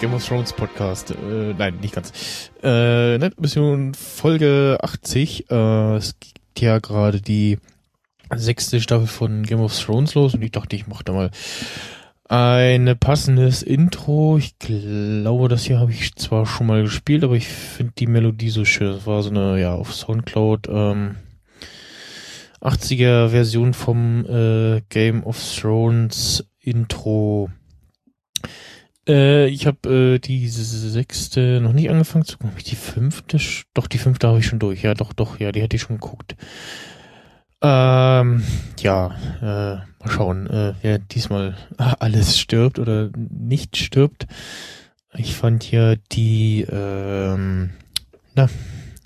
Game of Thrones Podcast. Äh, nein, nicht ganz. Äh, ne, Mission Folge 80. Äh, es geht ja gerade die sechste Staffel von Game of Thrones los und ich dachte, ich mache da mal ein passendes Intro. Ich glaube, das hier habe ich zwar schon mal gespielt, aber ich finde die Melodie so schön. Das war so eine, ja, auf Soundcloud ähm, 80er Version vom äh, Game of Thrones Intro. Äh, ich habe äh, die sechste noch nicht angefangen zu gucken. Die fünfte, doch, die fünfte habe ich schon durch. Ja, doch, doch, ja, die hatte ich schon geguckt. Ähm, ja, äh, mal schauen, äh, wer diesmal alles stirbt oder nicht stirbt. Ich fand hier die, ähm, na,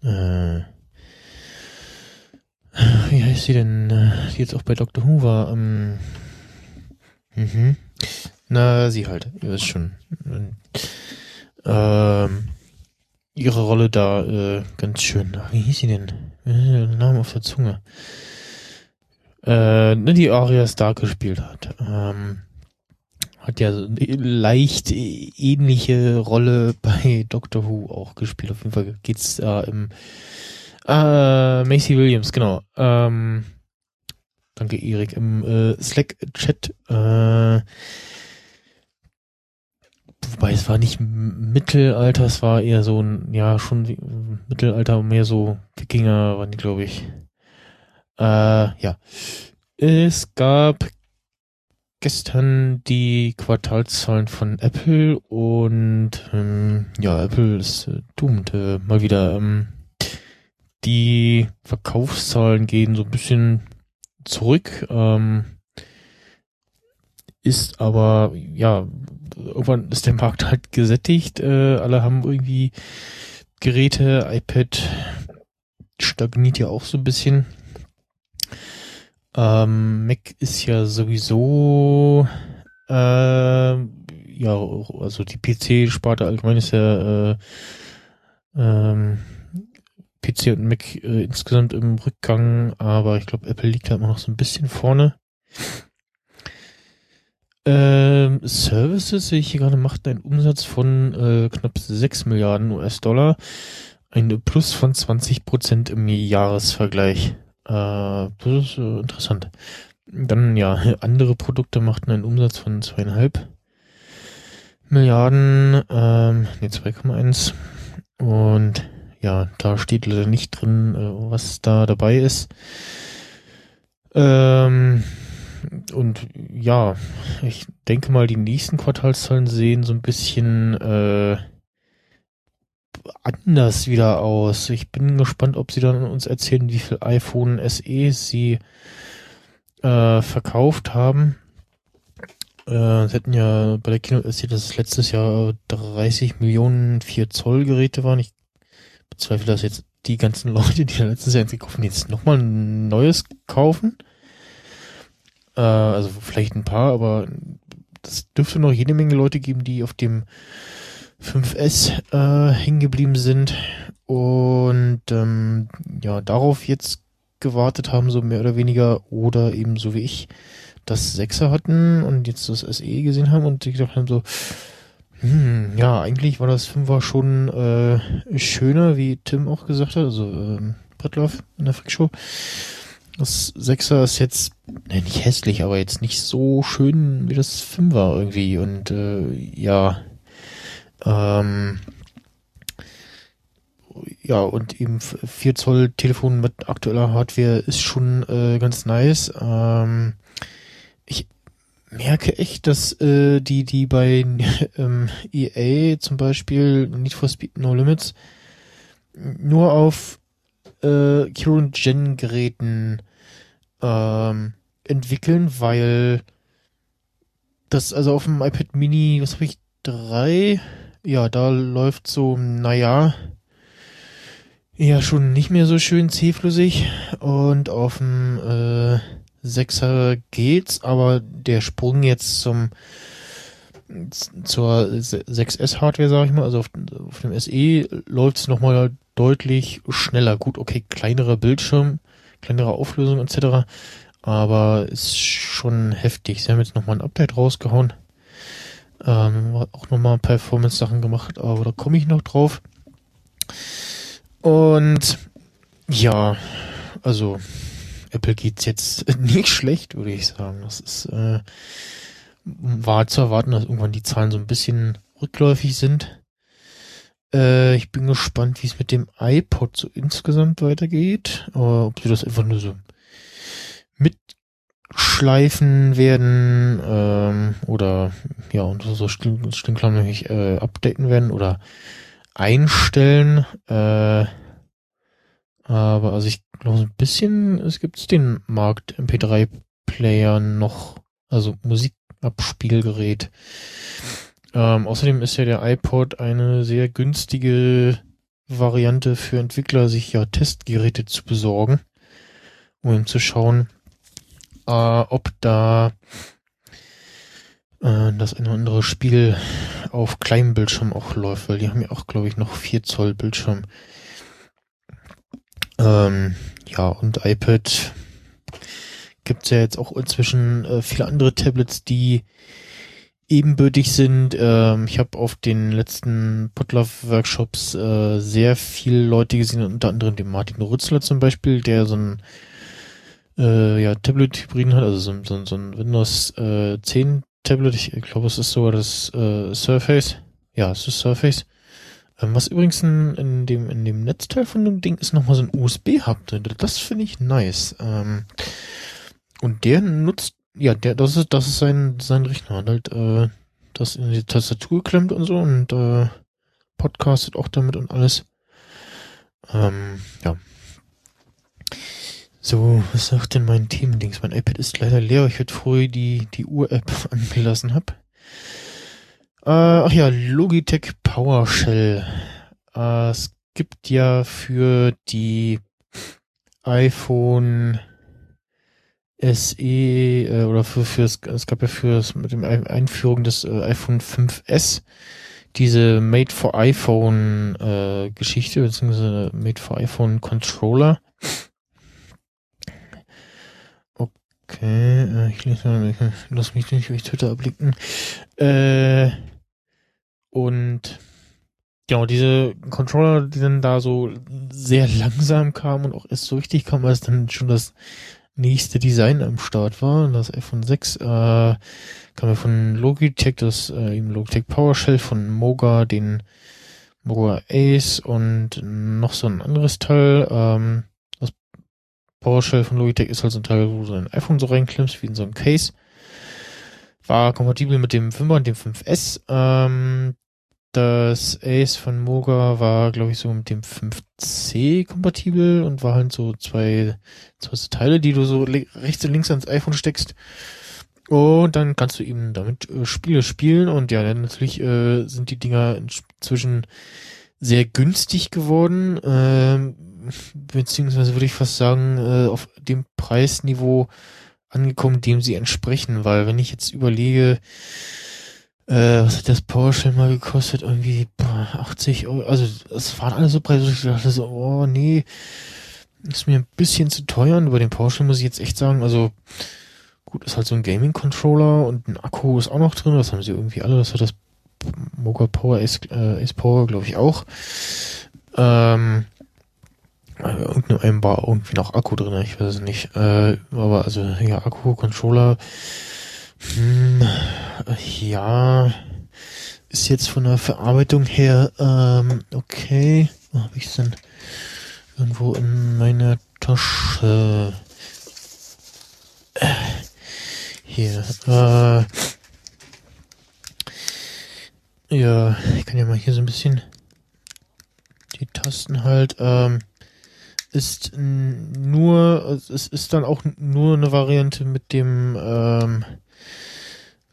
äh, wie heißt sie denn, äh, die jetzt auch bei Dr. Who war, ähm, mhm. Na, sie halt, ihr wisst schon. Ähm, ihre Rolle da, äh, ganz schön. Wie hieß sie denn? Äh, Name auf der Zunge äh, ne, die Arya Stark gespielt hat. Ähm, hat ja so eine leicht ähnliche Rolle bei Doctor Who auch gespielt. Auf jeden Fall geht's da im äh, Macy Williams, genau. Ähm, danke Erik im äh, Slack-Chat. Äh, wobei es war nicht Mittelalter, es war eher so ein, ja, schon Mittelalter, mehr so Wikinger waren die, glaube ich. Äh, ja. Es gab gestern die Quartalzahlen von Apple und ähm, ja, Apple ist äh, doomed. Äh, mal wieder ähm, die Verkaufszahlen gehen so ein bisschen zurück. Ähm, ist aber, ja, irgendwann ist der Markt halt gesättigt. Äh, alle haben irgendwie Geräte, iPad stagniert ja auch so ein bisschen. Ähm, Mac ist ja sowieso, äh, ja, also die PC-Sparte allgemein ist ja, äh, ähm, PC und Mac äh, insgesamt im Rückgang, aber ich glaube, Apple liegt da immer noch so ein bisschen vorne. Ähm, Services, sehe ich hier gerade, macht einen Umsatz von äh, knapp 6 Milliarden US-Dollar. Ein Plus von 20 Prozent im Jahresvergleich. Äh, das ist äh, interessant. Dann ja, andere Produkte machten einen Umsatz von zweieinhalb Milliarden, ähm, nee, 2,1. Und ja, da steht leider nicht drin, äh, was da dabei ist. Ähm, und ja, ich denke mal, die nächsten Quartalszahlen sehen so ein bisschen äh, anders wieder aus. Ich bin gespannt, ob sie dann uns erzählen, wie viel iPhone SE sie äh, verkauft haben. Äh, sie hatten ja bei der Keynote erzählt, dass es letztes Jahr 30 Millionen 4 Zoll Geräte waren. Ich bezweifle, dass jetzt die ganzen Leute, die letztes Jahr eins gekauft haben, jetzt nochmal ein neues kaufen. Äh, also vielleicht ein paar, aber das dürfte noch jede Menge Leute geben, die auf dem 5S äh, hängen geblieben sind und ähm, ja, darauf jetzt gewartet haben, so mehr oder weniger, oder eben so wie ich, das 6er hatten und jetzt das SE gesehen haben und gedacht haben so, hm, ja, eigentlich war das 5er schon äh, schöner, wie Tim auch gesagt hat, also ähm, Brettlauf in der Freakshow. Das 6er ist jetzt, ne, nicht hässlich, aber jetzt nicht so schön wie das 5er irgendwie und äh, ja, ähm, ja, und eben 4 Zoll Telefon mit aktueller Hardware ist schon äh, ganz nice. Ähm, ich merke echt, dass äh, die, die bei ähm, EA zum Beispiel Need for Speed No Limits nur auf äh, Current Gen Geräten ähm, entwickeln, weil das also auf dem iPad Mini, was habe ich, drei? Ja, da läuft so, naja, ja schon nicht mehr so schön zähflüssig und auf dem äh, 6er geht's, aber der Sprung jetzt zum zur 6S Hardware, sage ich mal, also auf, auf dem SE läuft's noch mal deutlich schneller. Gut, okay, kleinerer Bildschirm, kleinere Auflösung etc., aber ist schon heftig. Sie haben jetzt noch mal ein Update rausgehauen Ähm, auch nochmal Performance-Sachen gemacht, aber da komme ich noch drauf. Und ja, also Apple geht's jetzt nicht schlecht, würde ich sagen. Das ist äh, war zu erwarten, dass irgendwann die Zahlen so ein bisschen rückläufig sind. Äh, ich bin gespannt, wie es mit dem iPod so insgesamt weitergeht. Oder ob sie das einfach nur so mitschleifen werden ähm, oder ja, und so stinklammerlich äh, updaten werden oder einstellen. Äh, aber also ich glaube so ein bisschen, es gibt den Markt MP3-Player noch, also Musikabspielgerät. Ähm, außerdem ist ja der iPod eine sehr günstige Variante für Entwickler, sich ja Testgeräte zu besorgen, um zu schauen, äh, ob da äh, das eine oder andere Spiel auf kleinem Bildschirm auch läuft, weil die haben ja auch, glaube ich, noch 4 Zoll Bildschirm. Ähm, ja, und iPad gibt's ja jetzt auch inzwischen äh, viele andere Tablets, die ebenbürtig sind. Ähm, ich habe auf den letzten Potlove-Workshops äh, sehr viele Leute gesehen, unter anderem den Martin Rützler zum Beispiel, der so ein äh, ja, Tablet-Hybriden hat, also so, so, so ein Windows äh, 10 Tablet. Ich glaube, es ist sogar das äh, Surface. Ja, es ist Surface. Ähm, was übrigens in, in, dem, in dem Netzteil von dem Ding ist nochmal so ein USB-Hub drin. Das finde ich nice. Ähm, und der nutzt, ja, der, das ist, das ist sein, sein Rechner. Hat halt, äh, das in die Tastatur geklemmt und so und äh, podcastet auch damit und alles. Ähm, ja. So, was sagt denn mein Themendings? Mein iPad ist leider leer. Ich hätte vorher die, die Uhr-App angelassen hab. Äh, ach ja, Logitech PowerShell. Äh, es gibt ja für die iPhone SE äh, oder für, für es, gab ja für das, mit dem Einführung des äh, iPhone 5S diese Made for iPhone äh, Geschichte beziehungsweise Made for iPhone Controller. Okay, äh, ich lese lass mich nicht durch Twitter erblicken. Äh, und genau, diese Controller, die dann da so sehr langsam kamen und auch erst so richtig kamen, als dann schon das nächste Design am Start war. Das iPhone 6 äh, kam ja von Logitech, das äh, eben Logitech PowerShell, von Moga, den Moga Ace und noch so ein anderes Teil. Ähm, das PowerShell von Logitech ist halt so ein Teil, wo du so ein iPhone so reinklemmst, wie in so einem Case. War kompatibel mit dem 5er und dem 5S. Ähm, das Ace von Moga war, glaube ich, so mit dem 5C kompatibel und war halt so zwei, zwei Teile, die du so rechts und links ans iPhone steckst. Und dann kannst du eben damit äh, Spiele spielen und ja, dann natürlich äh, sind die Dinger inzwischen sehr günstig geworden, äh, beziehungsweise würde ich fast sagen, äh, auf dem Preisniveau angekommen, dem sie entsprechen, weil wenn ich jetzt überlege, äh, was hat das PowerShell mal gekostet? Irgendwie boah, 80 Euro. Also es waren alle so Preise, ich dachte so, oh nee, ist mir ein bisschen zu teuer. Und über den PowerShell muss ich jetzt echt sagen, also gut, ist halt so ein Gaming-Controller und ein Akku ist auch noch drin. Das haben sie irgendwie alle. Das hat das Mocha Power Ace, äh, Ace Power, glaube ich, auch. Ähm, äh, irgendeinem war irgendwie noch Akku drin, ich weiß es nicht. Äh, aber also ja, Akku, Controller, ja, ist jetzt von der Verarbeitung her ähm, okay. Wo habe ich denn? Irgendwo in meiner Tasche. Hier. Äh, ja, ich kann ja mal hier so ein bisschen die Tasten halt. Ähm, ist nur, es ist dann auch nur eine Variante mit dem ähm,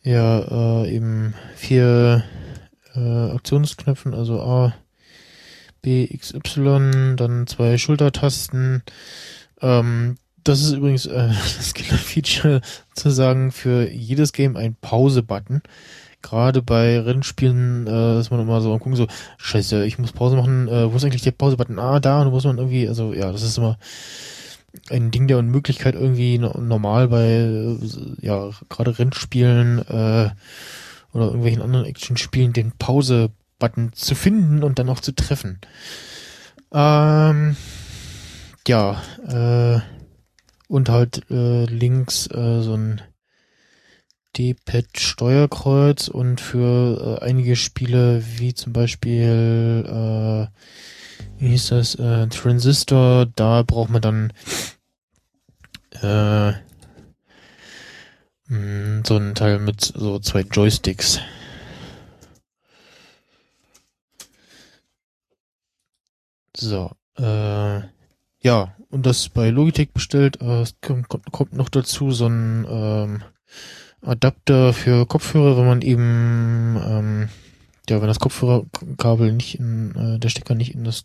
ja, äh, eben vier äh, Aktionsknöpfen, also A, B, X, Y, dann zwei Schultertasten. Ähm, das ist übrigens äh, das Killer-Feature zu sagen für jedes Game ein Pause-Button. Gerade bei Rennspielen äh, ist man immer so am gucken so, scheiße, ich muss Pause machen, äh, wo ist eigentlich der Pause-Button? Ah, da, und da muss man irgendwie, also ja, das ist immer ein Ding der Unmöglichkeit irgendwie normal bei, ja, gerade Rennspielen, äh, oder irgendwelchen anderen Action-Spielen den Pause-Button zu finden und dann auch zu treffen. Ähm, ja, äh, und halt äh, links äh, so ein D-Pad Steuerkreuz und für äh, einige Spiele wie zum Beispiel äh, wie hieß das? Äh, Transistor da braucht man dann äh, mm, so ein Teil mit so zwei Joysticks. So äh, ja und das bei Logitech bestellt äh, kommt, kommt noch dazu so ein ähm, Adapter für Kopfhörer, wenn man eben, ähm, ja, wenn das Kopfhörerkabel nicht in, äh, der Stecker nicht in das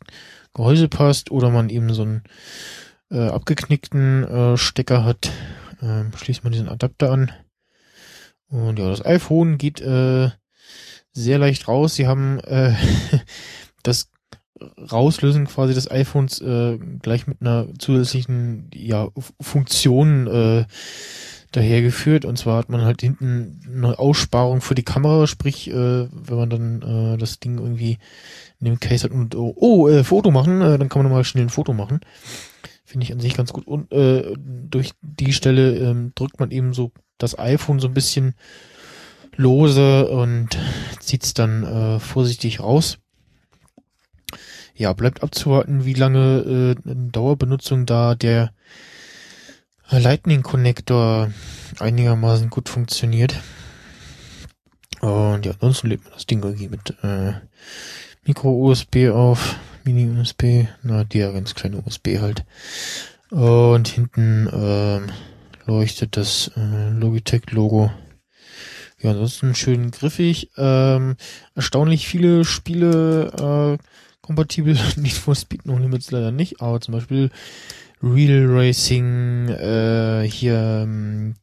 Gehäuse passt oder man eben so einen äh, abgeknickten äh, Stecker hat, äh, schließt man diesen Adapter an. Und ja, das iPhone geht äh, sehr leicht raus. Sie haben äh, das Rauslösen quasi des iPhones äh, gleich mit einer zusätzlichen ja, Funktion äh, dahergeführt. Und zwar hat man halt hinten eine Aussparung für die Kamera, sprich, äh, wenn man dann äh, das Ding irgendwie in dem Case hat und oh, oh äh, Foto machen, äh, dann kann man mal schnell ein Foto machen. Finde ich an sich ganz gut. Und äh, durch die Stelle ähm, drückt man eben so das iPhone so ein bisschen lose und zieht es dann äh, vorsichtig raus. Ja, bleibt abzuwarten, wie lange äh, Dauerbenutzung da der Lightning Connector einigermaßen gut funktioniert. Und ja, ansonsten lädt man das Ding irgendwie mit äh, Micro-USB auf, Mini-USB, na, ja ganz kleine USB halt. Und hinten ähm, leuchtet das äh, Logitech-Logo. Ja, ansonsten schön griffig. Ähm, erstaunlich viele Spiele äh, kompatibel. Nicht for Speed No Limits leider nicht, aber zum Beispiel Real Racing, äh, hier, ähm,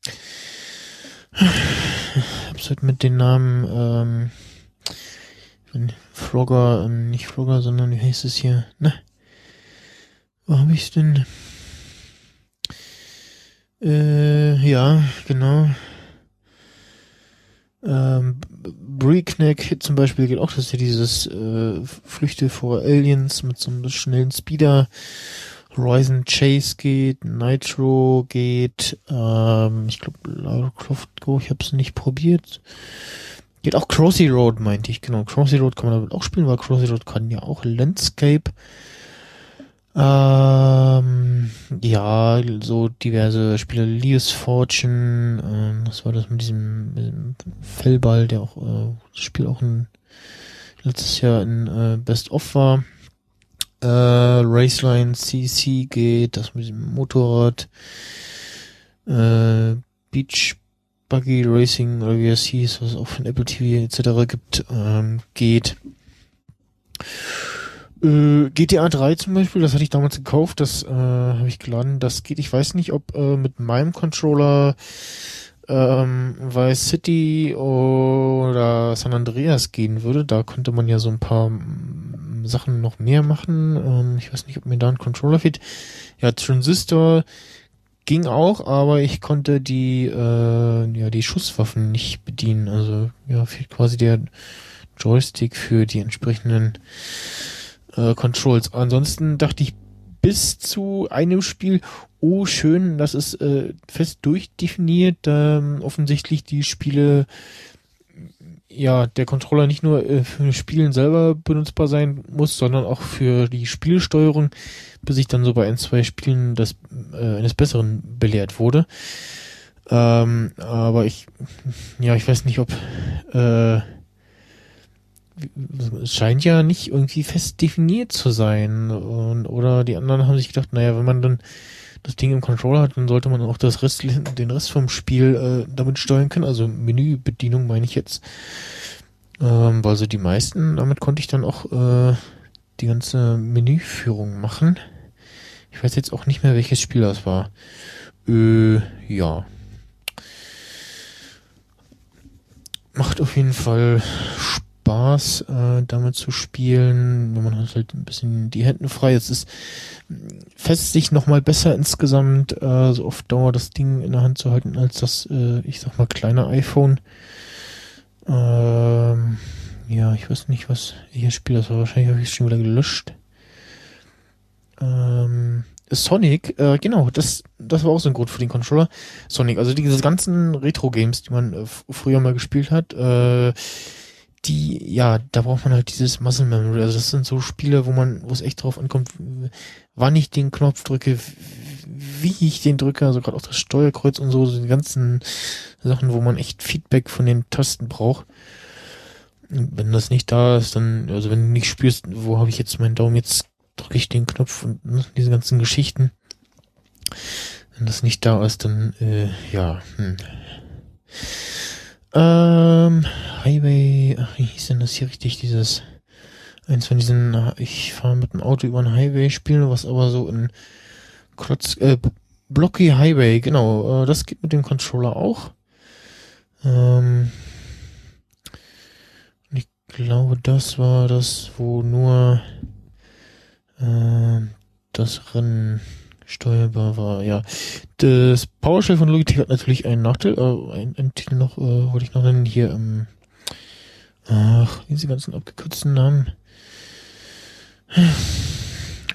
hab's halt mit den Namen, ähm, Frogger, ähm, nicht Frogger, sondern wie heißt es hier? Ne? Wo hab ich's denn? Äh, ja, genau. Ähm, Breakneck zum Beispiel geht auch, das ist ja dieses äh, Flüchte vor Aliens mit so einem schnellen Speeder Horizon Chase geht, Nitro geht, ähm, ich glaube Lara Croft Go, ich habe es nicht probiert. Geht auch Crossy Road, meinte ich, genau. Crossy Road kann man damit auch spielen, weil Crossy Road kann ja auch Landscape. Ähm, ja, so diverse Spiele, Leos Fortune, ähm, was war das mit diesem, mit diesem Fellball, der auch, äh, das Spiel auch ein, letztes Jahr in äh, Best of war äh, Raceline CC geht, das mit dem Motorrad, äh, Beach Buggy Racing oder wie es hieß, was es auch von Apple TV etc. gibt, ähm, geht. Äh, GTA 3 zum Beispiel, das hatte ich damals gekauft, das äh, habe ich geladen, das geht, ich weiß nicht, ob äh, mit meinem Controller ähm, Vice City oder San Andreas gehen würde. Da könnte man ja so ein paar Sachen noch mehr machen. Ähm, ich weiß nicht, ob mir da ein Controller fehlt. Ja, Transistor ging auch, aber ich konnte die, äh, ja, die Schusswaffen nicht bedienen. Also, ja, fehlt quasi der Joystick für die entsprechenden äh, Controls. Ansonsten dachte ich bis zu einem Spiel, oh schön, das ist äh, fest durchdefiniert, ähm, offensichtlich die Spiele ja, der Controller nicht nur äh, für Spielen selber benutzbar sein muss, sondern auch für die Spielsteuerung, bis ich dann so bei ein, zwei Spielen das, äh, eines Besseren belehrt wurde. Ähm, aber ich, ja, ich weiß nicht, ob, äh, es scheint ja nicht irgendwie fest definiert zu sein. Und, oder die anderen haben sich gedacht, naja, wenn man dann das Ding im Controller hat, dann sollte man auch das Rest, den Rest vom Spiel äh, damit steuern können. Also Menübedienung meine ich jetzt. Ähm, weil so die meisten, damit konnte ich dann auch äh, die ganze Menüführung machen. Ich weiß jetzt auch nicht mehr, welches Spiel das war. Äh, ja. Macht auf jeden Fall Spaß Spaß, äh, damit zu spielen, man hat halt ein bisschen die Hände frei. Es ist fest sich nochmal besser insgesamt, äh, so oft Dauer das Ding in der Hand zu halten, als das, äh, ich sag mal, kleine iPhone. Ähm, ja, ich weiß nicht, was hier spiele. Das war wahrscheinlich habe ich schon wieder gelöscht. Ähm, Sonic, äh, genau, das, das war auch so ein Grund für den Controller. Sonic, also diese ganzen Retro-Games, die man äh, früher mal gespielt hat, äh, die, ja, da braucht man halt dieses Muscle Memory. Also das sind so Spiele, wo man, wo es echt drauf ankommt, wann ich den Knopf drücke, wie ich den drücke, also gerade auch das Steuerkreuz und so, so die ganzen Sachen, wo man echt Feedback von den Tasten braucht. wenn das nicht da ist, dann, also wenn du nicht spürst, wo habe ich jetzt meinen Daumen, jetzt drücke ich den Knopf und ne, diese ganzen Geschichten. Wenn das nicht da ist, dann, äh, ja, hm. Ähm, Highway, ach, wie hieß denn das hier richtig, dieses, eins von diesen, ich fahre mit dem Auto über einen Highway spielen, was aber so in Klotz, äh, Blocky Highway, genau, äh, das geht mit dem Controller auch. Ähm, ich glaube, das war das, wo nur äh, das Rennen steuerbar ja. Das PowerShell von Logitech hat natürlich einen Nachteil, äh, ein, ein Titel noch, äh, wollte ich noch nennen, hier, ähm, ach, diese ganzen abgekürzten Namen.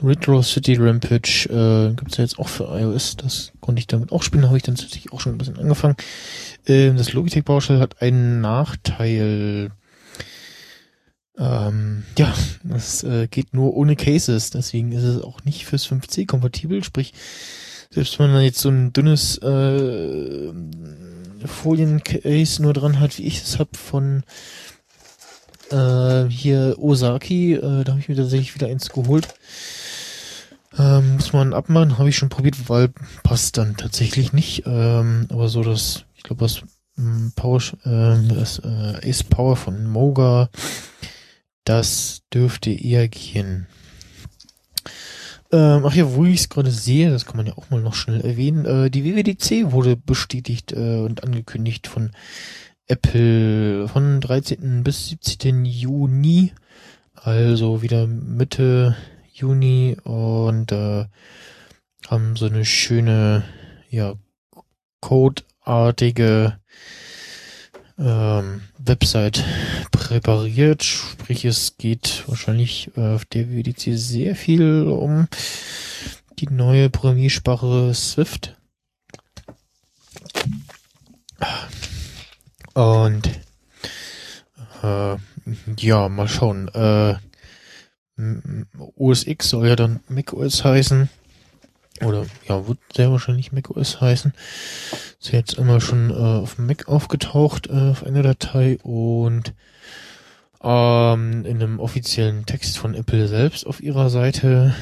Retro City Rampage äh, gibt ja jetzt auch für iOS. Das konnte ich damit auch spielen. Habe ich dann tatsächlich auch schon ein bisschen angefangen. Ähm, das Logitech PowerShell hat einen Nachteil. Ähm, ja, das äh, geht nur ohne Cases, deswegen ist es auch nicht fürs 5C kompatibel, sprich, selbst wenn man jetzt so ein dünnes äh, Foliencase nur dran hat, wie ich es habe von äh, hier Osaki, äh, da habe ich mir tatsächlich wieder eins geholt. Ähm, muss man abmachen, habe ich schon probiert, weil passt dann tatsächlich nicht. Ähm, aber so das, ich glaube, das ähm, Power, äh, das äh, Ace Power von Moga das dürfte eher gehen. Ähm, ach ja, wo ich es gerade sehe, das kann man ja auch mal noch schnell erwähnen, äh, die WWDC wurde bestätigt äh, und angekündigt von Apple von 13. bis 17. Juni, also wieder Mitte Juni und äh, haben so eine schöne, ja, codeartige ähm, Website präpariert, sprich es geht wahrscheinlich äh, auf der WWDC sehr viel um die neue Programmiersprache Swift. Und äh, ja, mal schauen. Äh, OS X soll ja dann macOS heißen. Oder ja, wird sehr wahrscheinlich macOS heißen. Ist jetzt immer schon äh, auf dem Mac aufgetaucht äh, auf einer Datei und ähm, in einem offiziellen Text von Apple selbst auf ihrer Seite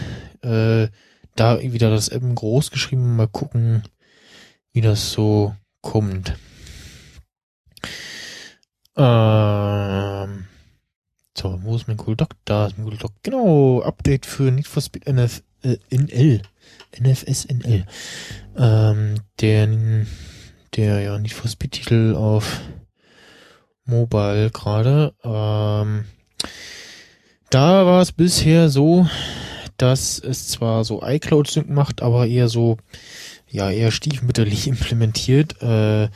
äh, da wieder das M groß geschrieben. Mal gucken, wie das so kommt. Ähm, so, wo ist mein Cool Doc? Da ist mein Cool Doc. Genau, Update für Need for Speed NF, äh, NL. NFSNL. Ähm, der, der ja nicht for Speed Titel auf Mobile gerade. Ähm, da war es bisher so, dass es zwar so iCloud Sync macht, aber eher so, ja, eher stiefmütterlich implementiert. Äh,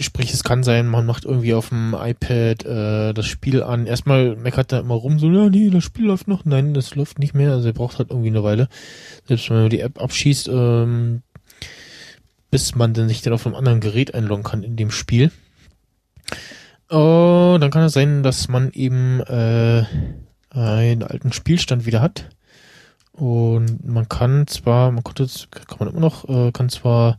Sprich, es kann sein, man macht irgendwie auf dem iPad äh, das Spiel an. Erstmal meckert er immer rum, so, ja, nee, das Spiel läuft noch. Nein, das läuft nicht mehr. Also er braucht halt irgendwie eine Weile. Selbst wenn man die App abschießt, ähm, bis man dann sich dann auf einem anderen Gerät einloggen kann in dem Spiel. Oh, dann kann es sein, dass man eben äh, einen alten Spielstand wieder hat. Und man kann zwar, man konnte, kann man immer noch, äh, kann zwar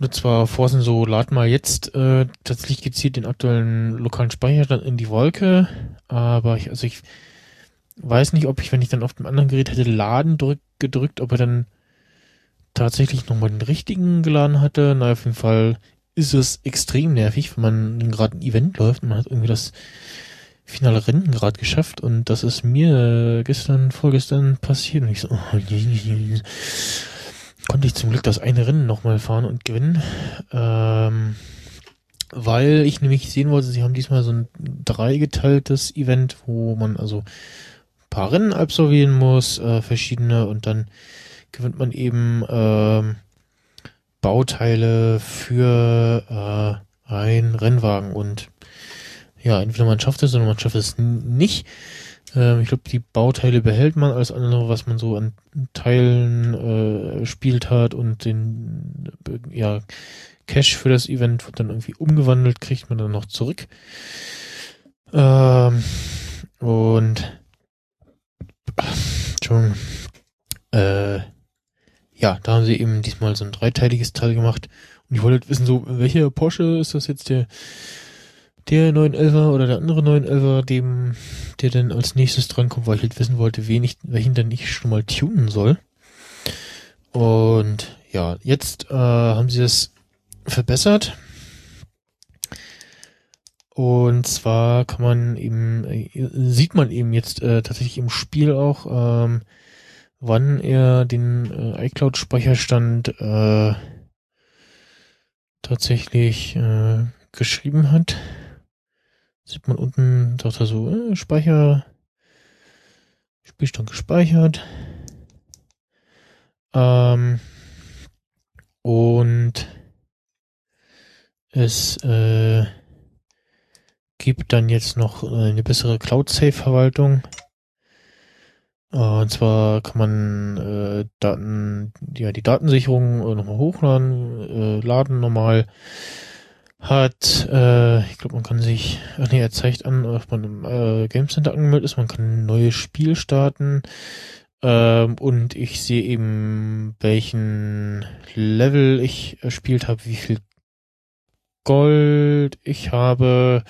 und zwar forsen so, lad mal jetzt äh, tatsächlich gezielt den aktuellen lokalen Speicherstand in die Wolke. Aber ich, also ich weiß nicht, ob ich, wenn ich dann auf dem anderen Gerät hätte Laden drück, gedrückt, ob er dann tatsächlich nochmal den richtigen geladen hatte. Na, auf jeden Fall ist es extrem nervig, wenn man gerade ein Event läuft und man hat irgendwie das finale Rennen gerade geschafft und das ist mir gestern, vorgestern passiert und ich so, oh, konnte ich zum Glück das eine Rennen nochmal fahren und gewinnen. Ähm, weil ich nämlich sehen wollte, sie haben diesmal so ein dreigeteiltes Event, wo man also ein paar Rennen absolvieren muss, äh, verschiedene, und dann gewinnt man eben äh, Bauteile für ein Rennwagen und ja, entweder man schafft es oder man schafft es nicht. Ähm, ich glaube, die Bauteile behält man, alles andere, was man so an Teilen äh, spielt hat und den äh, ja, Cash für das Event wird dann irgendwie umgewandelt, kriegt man dann noch zurück. Ähm, und Entschuldigung. Äh, ja, da haben sie eben diesmal so ein dreiteiliges Teil gemacht. Und ich wollte wissen, so, welcher Porsche ist das jetzt der, der 911er oder der andere 911er, dem, der denn als nächstes drankommt, weil ich halt wissen wollte, wen ich, welchen denn ich schon mal tunen soll. Und ja, jetzt äh, haben sie das verbessert. Und zwar kann man eben, äh, sieht man eben jetzt äh, tatsächlich im Spiel auch, ähm, wann er den äh, iCloud-Speicherstand äh, tatsächlich äh, geschrieben hat. Sieht man unten, sagt er so, äh, Speicher, Spielstand gespeichert. Ähm, und es äh, gibt dann jetzt noch eine bessere Cloud-Safe-Verwaltung. Äh, und zwar kann man äh, Daten, ja, die Datensicherung äh, nochmal hochladen, äh, laden normal. Hat, äh, ich glaube, man kann sich, ach nee, er zeigt an, ob man im äh, Game Center angemeldet ist, man kann ein neues Spiel starten. Ähm, und ich sehe eben, welchen Level ich erspielt habe, wie viel Gold ich habe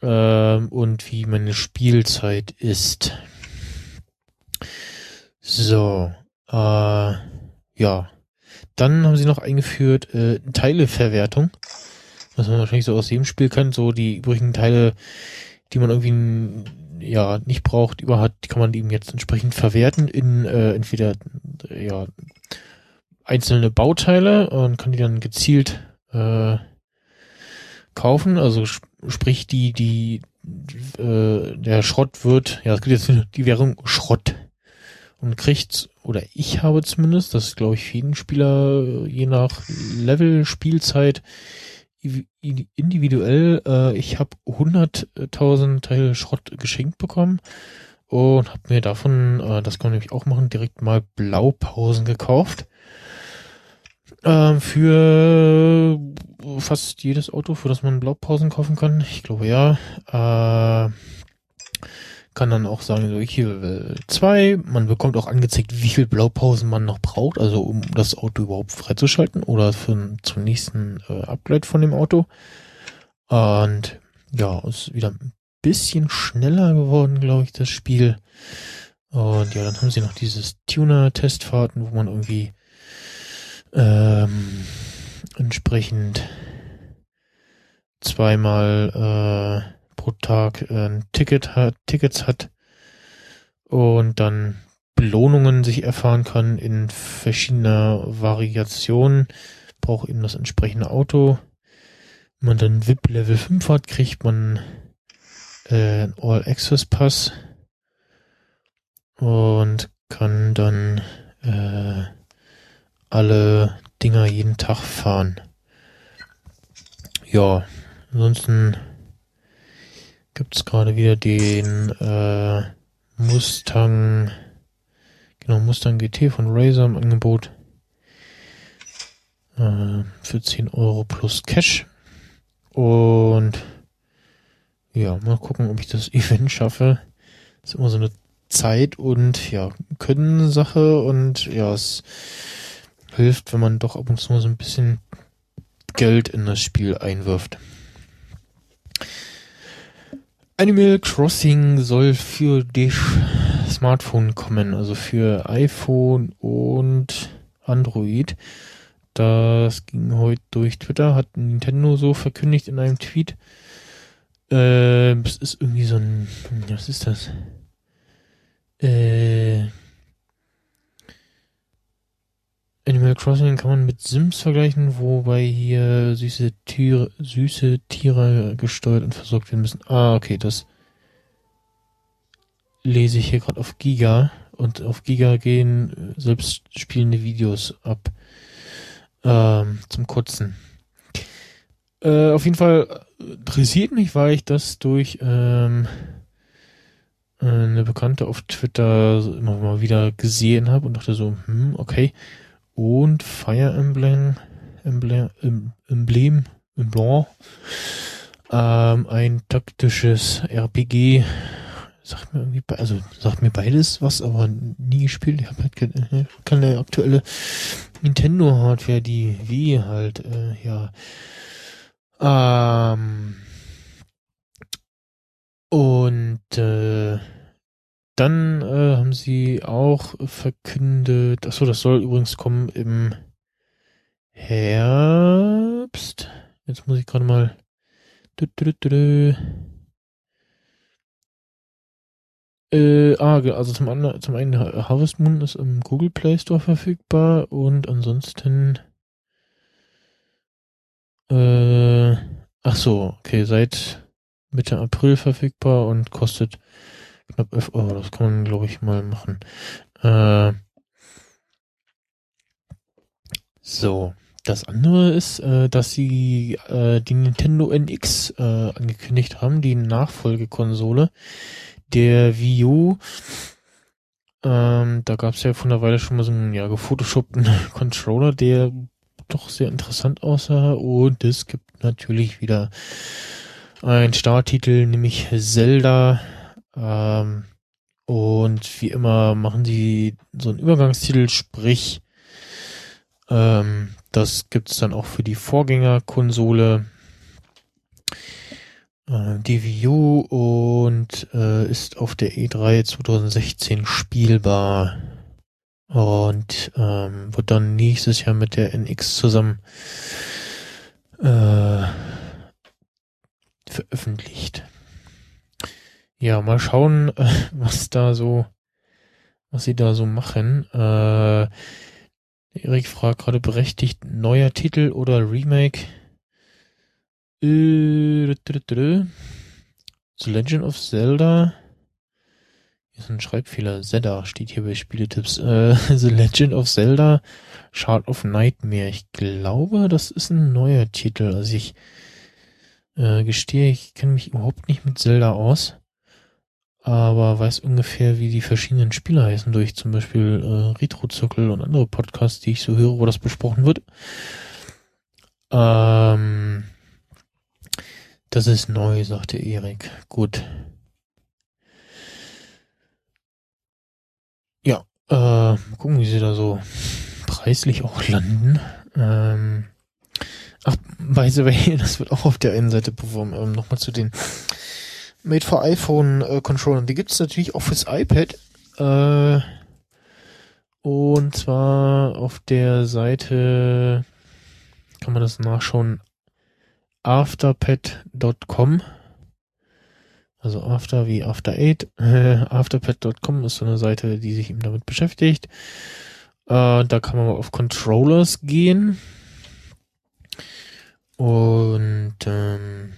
ähm, und wie meine Spielzeit ist. So, äh, ja. Dann haben sie noch eingeführt äh, Teileverwertung, was man wahrscheinlich so aus dem Spiel kennt, so die übrigen Teile, die man irgendwie ja nicht braucht, überhaupt, die kann man eben jetzt entsprechend verwerten in äh, entweder ja einzelne Bauteile und kann die dann gezielt äh, kaufen, also sp sprich die die äh, der Schrott wird, ja es gibt jetzt die Währung Schrott und kriegt oder ich habe zumindest, das glaube ich für jeden Spieler je nach Level Spielzeit individuell, äh, ich habe 100.000 Teile Schrott geschenkt bekommen und habe mir davon, äh, das kann man nämlich auch machen, direkt mal Blaupausen gekauft. Äh, für fast jedes Auto, für das man Blaupausen kaufen kann. Ich glaube ja. Äh, kann dann auch sagen, so hier will zwei. Man bekommt auch angezeigt, wie viel Blaupausen man noch braucht, also um das Auto überhaupt freizuschalten oder für zum nächsten äh, Upgrade von dem Auto. Und ja, ist wieder ein bisschen schneller geworden, glaube ich, das Spiel. Und ja, dann haben sie noch dieses Tuner-Testfahrten, wo man irgendwie ähm, entsprechend zweimal äh, pro Tag ein Ticket hat, Tickets hat und dann Belohnungen sich erfahren kann in verschiedener Variation. Braucht eben das entsprechende Auto. Wenn man dann VIP Level 5 hat, kriegt man äh, All Access Pass und kann dann äh, alle Dinger jeden Tag fahren. Ja, ansonsten gibt es gerade wieder den äh, Mustang, genau, Mustang GT von Razer im Angebot. Äh, für 10 Euro plus Cash. Und ja, mal gucken, ob ich das Event schaffe. Das ist immer so eine Zeit und ja, Können Sache und ja, es hilft, wenn man doch ab und zu mal so ein bisschen Geld in das Spiel einwirft. Animal Crossing soll für die Smartphone kommen, also für iPhone und Android. Das ging heute durch Twitter, hat Nintendo so verkündigt in einem Tweet. Äh, es ist irgendwie so ein, was ist das? Äh, Animal Crossing kann man mit Sims vergleichen, wobei hier süße Tiere, süße Tiere gesteuert und versorgt werden müssen. Ah, okay, das lese ich hier gerade auf Giga und auf Giga gehen selbst spielende Videos ab ähm, zum Kotzen. Äh, auf jeden Fall interessiert mich, weil ich das durch ähm, eine Bekannte auf Twitter immer mal wieder gesehen habe und dachte so, hm, okay. Und Fire Emblem, Emblem, Emblem, Emblem, ähm, ein taktisches RPG, sagt mir irgendwie, also sagt mir beides was, aber nie gespielt. Ich habe halt keine, keine aktuelle Nintendo Hardware, die wie halt, äh, ja. Ähm, und äh, dann äh, haben sie auch verkündet, achso, das soll übrigens kommen im Herbst. Jetzt muss ich gerade mal. Äh, ah, also zum, anderen, zum einen Harvest Moon ist im Google Play Store verfügbar und ansonsten äh, ach so, okay, seit Mitte April verfügbar und kostet knapp 11 Euro. Das kann man, glaube ich, mal machen. Äh, so. Das andere ist, äh, dass sie äh, die Nintendo NX äh, angekündigt haben, die Nachfolgekonsole der Wii U. Ähm, da gab es ja von der Weile schon mal so einen ja, gefotoshoppten Controller, der doch sehr interessant aussah. Und es gibt natürlich wieder ein Starttitel, nämlich Zelda. Ähm, und wie immer machen sie so einen Übergangstitel, sprich, ähm, das gibt's dann auch für die Vorgängerkonsole, äh, die Wii U und äh, ist auf der E3 2016 spielbar und ähm, wird dann nächstes Jahr mit der NX zusammen äh, veröffentlicht. Ja, mal schauen, was da so, was sie da so machen. Äh, Erik fragt gerade berechtigt, neuer Titel oder Remake? Äh, The Legend of Zelda. Hier ist ein Schreibfehler. Zelda steht hier bei Spieletipps. Äh, The Legend of Zelda Shard of Nightmare. Ich glaube, das ist ein neuer Titel. Also ich äh, gestehe, ich kenne mich überhaupt nicht mit Zelda aus, aber weiß ungefähr, wie die verschiedenen Spiele heißen, durch zum Beispiel äh, Retro-Zirkel und andere Podcasts, die ich so höre, wo das besprochen wird. Ähm, das ist neu, sagte Erik. Gut. Ja, äh, gucken, wie sie da so preislich auch landen. Ähm, Ach, by the way, das wird auch auf der einen Seite beworben. Ähm, Nochmal zu den Made for iPhone äh, Controllern. Die gibt es natürlich auch fürs iPad. Äh, und zwar auf der Seite kann man das nachschauen. Afterpad.com. Also After wie After Eight. Afterpad.com ist so eine Seite, die sich eben damit beschäftigt. Äh, da kann man mal auf Controllers gehen. Und ähm,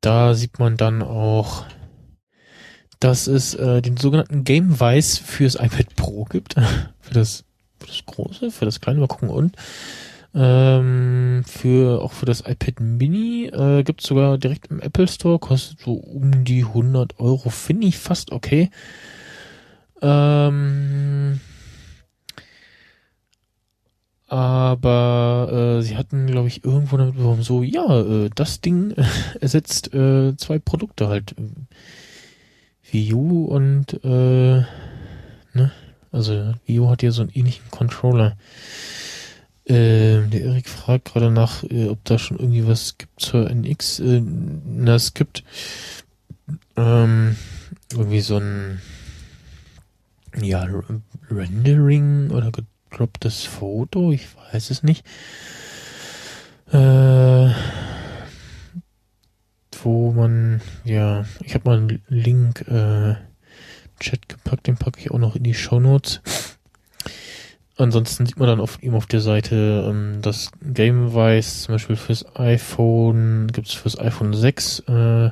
da sieht man dann auch, dass es äh, den sogenannten GameWise fürs iPad Pro gibt. für, das, für das große, für das kleine, mal gucken. Und ähm, für auch für das iPad Mini äh, gibt es sogar direkt im Apple Store, kostet so um die 100 Euro. Finde ich fast okay. Ähm, aber äh, sie hatten, glaube ich, irgendwo damit so, ja, äh, das Ding äh, ersetzt äh, zwei Produkte halt. Äh, Wii U und äh, ne? Also Wii U hat ja so einen ähnlichen Controller. Äh, der Erik fragt gerade nach, äh, ob da schon irgendwie was gibt zur NX. Äh, na, es gibt ähm, irgendwie so ein ja, Rendering oder gedropptes Foto, ich weiß es nicht. Äh, wo man, ja, ich habe mal einen Link äh, Chat gepackt, den packe ich auch noch in die Show Notes. Ansonsten sieht man dann auf ihm auf der Seite ähm, das GameWise zum Beispiel fürs iPhone, gibt's fürs iPhone 6 äh,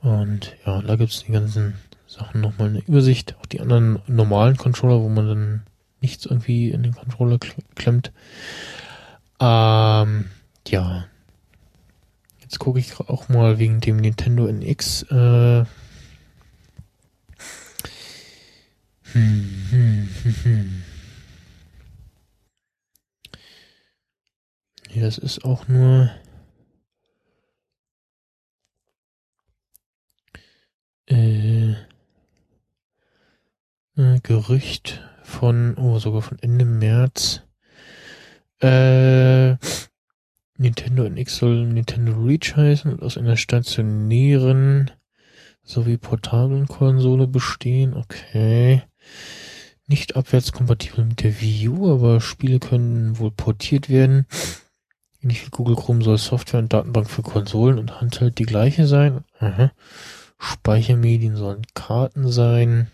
und ja, da gibt's die ganzen Sachen nochmal eine Übersicht, auch die anderen normalen Controller, wo man dann nichts irgendwie in den Controller klemmt. Ähm, ja. Jetzt gucke ich auch mal wegen dem Nintendo NX. Äh, hm, hm, hm, hm. Ja, das ist auch nur äh, äh, Gerücht von, oh, sogar von Ende März. Äh, Nintendo NX soll Nintendo Reach heißen und aus einer stationären sowie portablen Konsole bestehen. Okay. Nicht abwärtskompatibel mit der Wii U, aber Spiele können wohl portiert werden. Ähnlich wie Google Chrome soll Software und Datenbank für Konsolen und Handheld die gleiche sein. Aha. Speichermedien sollen Karten sein.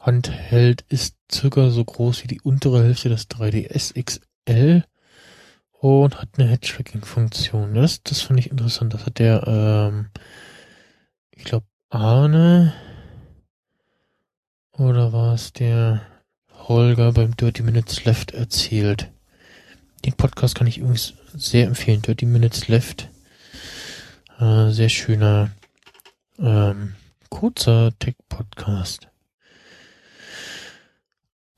Handheld ist circa so groß wie die untere Hälfte des 3DS XL und hat eine Head-Tracking-Funktion. Das, das finde ich interessant. Das hat der, ähm, ich glaube, Arne oder war es der Holger beim Dirty Minutes Left erzählt. Den Podcast kann ich übrigens sehr empfehlen. Dirty Minutes Left. Äh, sehr schöner, ähm, kurzer Tech-Podcast.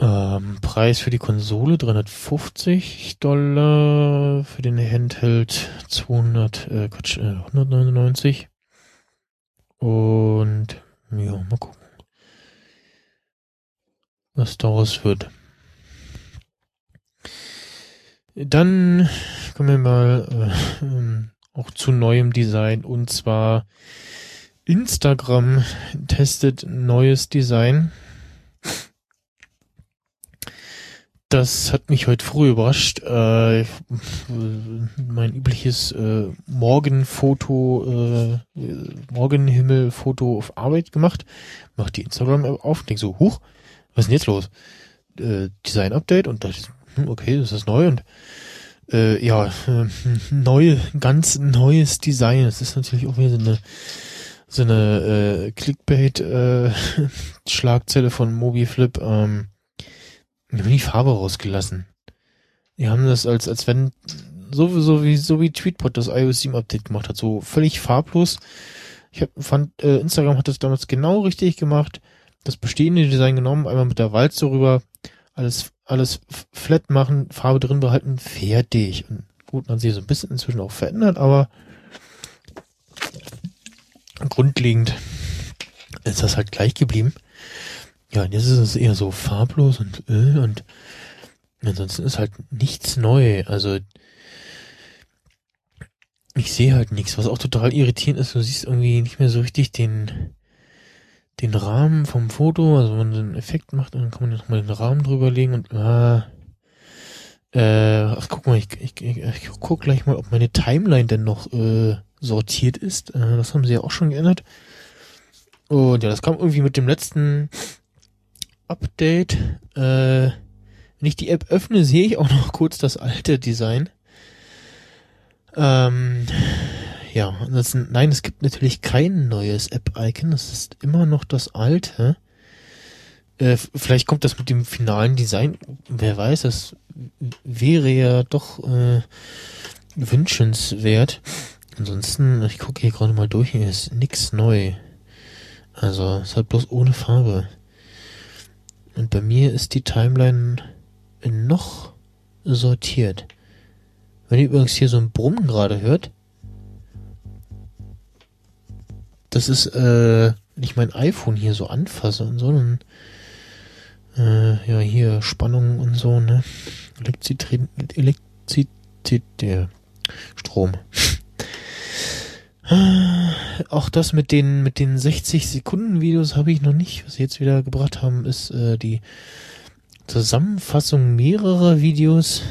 Ähm, Preis für die Konsole 350 Dollar, für den Handheld 200, äh, Quatsch, äh, 199. Und, ja, mal gucken, was daraus wird. Dann kommen wir mal äh, ähm, auch zu neuem Design und zwar Instagram testet neues Design. Das hat mich heute früh überrascht. Äh, mein übliches äh, Morgenfoto, äh, Morgenhimmelfoto auf Arbeit gemacht. Mach die Instagram-App auf und denk so, huch, was ist denn jetzt los? Äh, Design-Update und dachte, hm, okay, das ist neu und äh, ja, äh, neu, ganz neues Design. Das ist natürlich auch wieder so eine so eine äh, Clickbait-Schlagzelle äh, von MobiFlip. Ähm, wir haben die Farbe rausgelassen. Die haben das als, als wenn, so, so wie, so wie Tweetbot das iOS 7 Update gemacht hat, so völlig farblos. Ich hab, fand, äh, Instagram hat das damals genau richtig gemacht. Das bestehende Design genommen, einmal mit der Walze rüber, alles, alles flat machen, Farbe drin behalten, fertig. Und gut, man sich so ein bisschen inzwischen auch verändert, aber grundlegend ist das halt gleich geblieben. Ja, und jetzt ist es eher so farblos und Öl und ansonsten ist halt nichts neu. Also ich sehe halt nichts, was auch total irritierend ist. Du siehst irgendwie nicht mehr so richtig den den Rahmen vom Foto. Also wenn man so einen Effekt macht, dann kann man nochmal den Rahmen drüber legen und ah, äh, ach guck mal, ich, ich, ich, ich guck gleich mal, ob meine Timeline denn noch äh, sortiert ist. Äh, das haben sie ja auch schon geändert. Und ja, das kam irgendwie mit dem letzten Update. Äh, wenn ich die App öffne, sehe ich auch noch kurz das alte Design. Ähm, ja, ansonsten, nein, es gibt natürlich kein neues App-Icon. Das ist immer noch das alte. Äh, vielleicht kommt das mit dem finalen Design. Wer weiß, das wäre ja doch äh, wünschenswert. Ansonsten, ich gucke hier gerade mal durch, hier ist nix neu. Also, es halt bloß ohne Farbe. Und bei mir ist die Timeline noch sortiert. Wenn ihr übrigens hier so ein Brummen gerade hört, das ist, äh, wenn ich mein iPhone hier so anfasse und so, dann, äh, ja, hier Spannung und so, ne? Elektrizität, Elektrizität, der Strom. Auch das mit den mit den 60 Sekunden Videos habe ich noch nicht. Was sie jetzt wieder gebracht haben, ist äh, die Zusammenfassung mehrerer Videos.